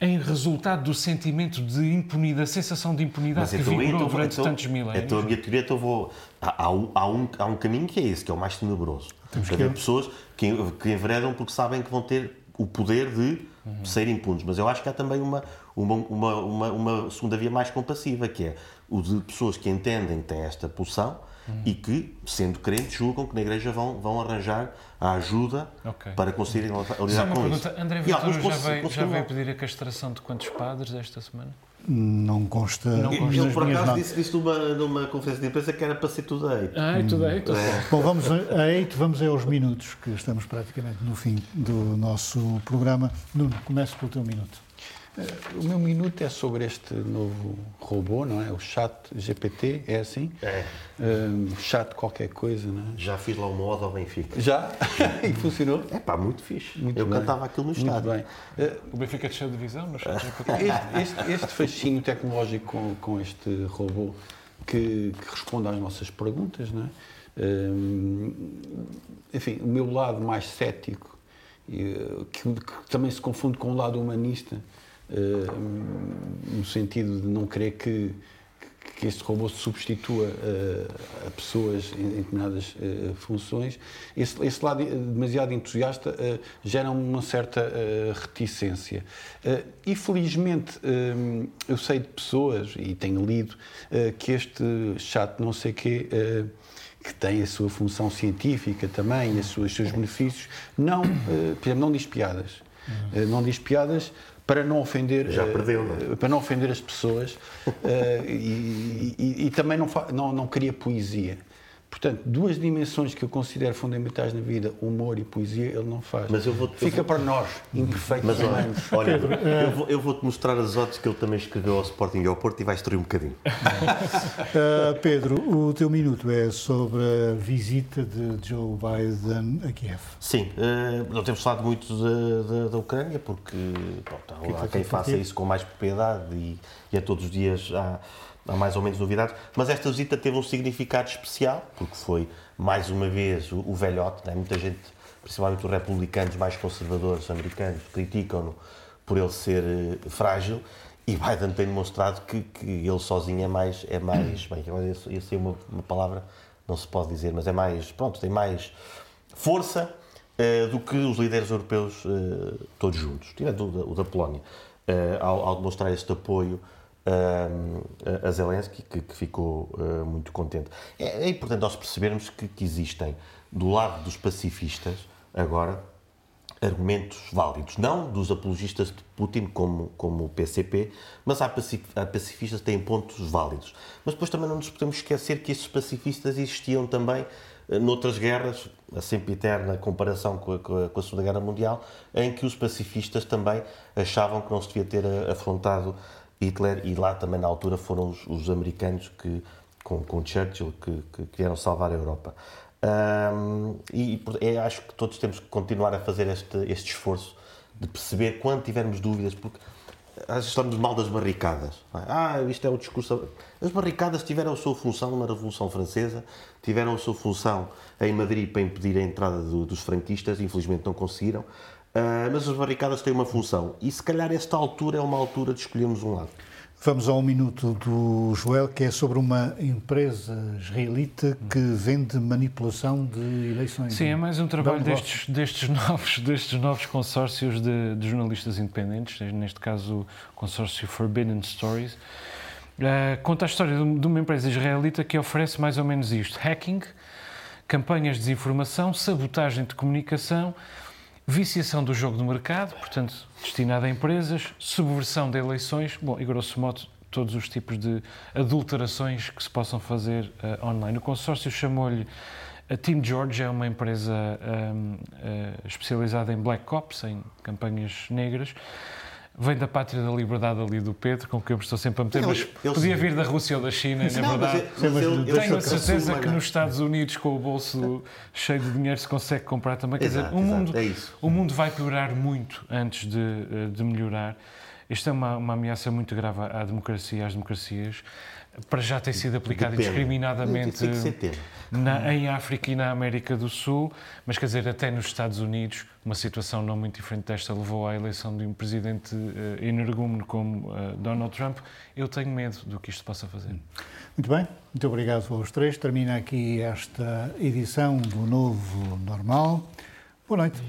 [SPEAKER 2] Em resultado do sentimento de impunidade, a sensação de impunidade Mas que então, vigorou então, durante então, tantos milénios?
[SPEAKER 3] Então a minha teoria, então vou... Há, há, um, há, um, há um caminho que é esse, que é o mais tenebroso. Temos que... pessoas que, que enveredam porque sabem que vão ter o poder de uhum. ser impunes. Mas eu acho que há também uma, uma, uma, uma, uma segunda via mais compassiva, que é o de pessoas que entendem que têm esta pulsão uhum. e que, sendo crentes, julgam que na igreja vão, vão arranjar a ajuda okay. para conseguirem lidar com pergunta.
[SPEAKER 2] isso. André Vitor já, veio, já veio pedir a castração de quantos padres esta semana?
[SPEAKER 1] Não consta. Não
[SPEAKER 3] consta ele, por acaso, disse, disse numa, numa conferência de imprensa que era para ser tudo a 8.
[SPEAKER 2] Ah, é tudo a 8.
[SPEAKER 1] É. Bom, vamos a 8, vamos aos minutos, que estamos praticamente no fim do nosso programa. Nuno, comece pelo teu minuto.
[SPEAKER 4] O meu minuto é sobre este novo robô, não é? O chat GPT, é assim?
[SPEAKER 3] É.
[SPEAKER 4] Um, chat qualquer coisa, não é?
[SPEAKER 3] Já fiz lá o modo ao Benfica.
[SPEAKER 4] Já? e funcionou?
[SPEAKER 3] É pá, muito fixe. Muito Eu bem. cantava aquilo no estádio. Muito
[SPEAKER 2] bem. Uh, o Benfica desceu de divisão, mas...
[SPEAKER 4] este, este, este fascínio tecnológico com, com este robô que, que, responde às nossas perguntas, não é? Um, enfim, o meu lado mais cético, que, que também se confunde com o lado humanista, no sentido de não querer que, que este robô se substitua uh, a pessoas em, em determinadas uh, funções. Esse, esse, lado demasiado entusiasta uh, gera uma certa reticência. e felizmente eu sei de pessoas, e tenho lido, que este chat não sei quê que tem a sua função científica também, os seus benefícios, não, exemplo, não diz piadas Uhum. Não diz piadas para não ofender
[SPEAKER 3] já perdeu não?
[SPEAKER 4] É? para não ofender as pessoas e, e, e, também não, não não queria poesia Portanto, duas dimensões que eu considero fundamentais na vida, humor e poesia, ele não faz.
[SPEAKER 3] Mas eu vou
[SPEAKER 4] Fica
[SPEAKER 3] eu vou...
[SPEAKER 4] para nós, imperfeitos Mas
[SPEAKER 3] olha, olha Pedro, eu, vou, eu vou-te mostrar as odds que ele também escreveu ao Sporting e ao Porto e vai destruir um bocadinho.
[SPEAKER 1] uh, Pedro, o teu minuto é sobre a visita de Joe Biden a Kiev.
[SPEAKER 3] Sim, uh, não temos falado muito da, da, da Ucrânia, porque bom, há, há quem faça isso com mais propriedade e, e a todos os dias há há mais ou menos novidades, mas esta visita teve um significado especial, porque foi, mais uma vez, o, o velhote, né? muita gente, principalmente os republicanos mais conservadores americanos, criticam-no por ele ser uh, frágil, e Biden tem demonstrado que, que ele sozinho é mais, é mais bem, isso é uma, uma palavra, não se pode dizer, mas é mais, pronto, tem mais força uh, do que os líderes europeus uh, todos juntos, tirando o da, o da Polónia, ao, ao demonstrar este apoio a Zelensky, que, que ficou uh, muito contente. É, é, importante nós percebermos que, que, existem, do lado dos pacifistas, agora, argumentos válidos. Não dos apologistas de Putin, como, como o PCP, mas há, pacif há pacifistas que têm pontos válidos. Mas depois também não nos podemos esquecer que esses pacifistas existiam também uh, noutras guerras, a sempre eterna comparação com a, com, a, Segunda Guerra Mundial, em que os pacifistas também achavam que não se devia ter uh, afrontado Hitler e lá também na altura foram os, os americanos que, com, com Churchill que, que queriam salvar a Europa. Um, e é, acho que todos temos que continuar a fazer este, este esforço de perceber quando tivermos dúvidas, porque estamos mal das barricadas. É? Ah, isto é o discurso. As barricadas tiveram a sua função na Revolução Francesa, tiveram a sua função em Madrid para impedir a entrada do, dos franquistas, infelizmente não conseguiram. Uh, mas as barricadas têm uma função e se calhar esta altura é uma altura de escolhermos um lado.
[SPEAKER 1] Vamos ao minuto do Joel, que é sobre uma empresa israelita que vende manipulação de eleições.
[SPEAKER 2] Sim, é mais um trabalho destes, destes, novos, destes novos consórcios de, de, jornalistas independentes, neste caso o consórcio Forbidden Stories. Uh, conta a história de uma empresa israelita que oferece mais ou menos isto: hacking, campanhas de desinformação, sabotagem de comunicação viciação do jogo do mercado, portanto, destinada a empresas, subversão de eleições, bom, e grosso modo, todos os tipos de adulterações que se possam fazer uh, online. O consórcio chamou-lhe a Team George, é uma empresa um, uh, eh, especializada em Black Ops, em campanhas negras vem da pátria da liberdade ali do Pedro, com quem eu estou sempre a meter, mas podia vir da Rússia ou da China, na não, verdade. Mas, mas eu, Tenho a certeza que nos Estados Unidos, com o bolso cheio de dinheiro, se consegue comprar também. Quer exato, dizer, o mundo, é o mundo vai piorar muito antes de, eh, de melhorar. Isto é uma, uma ameaça muito grave à democracia, às democracias para já tem sido aplicado Depende. indiscriminadamente na, em África e na América do Sul, mas quer dizer, até nos Estados Unidos, uma situação não muito diferente desta levou à eleição de um presidente uh, energúmeno como uh, Donald Trump. Eu tenho medo do que isto possa fazer.
[SPEAKER 1] Muito bem, muito obrigado aos três. Termina aqui esta edição do Novo Normal. Boa noite.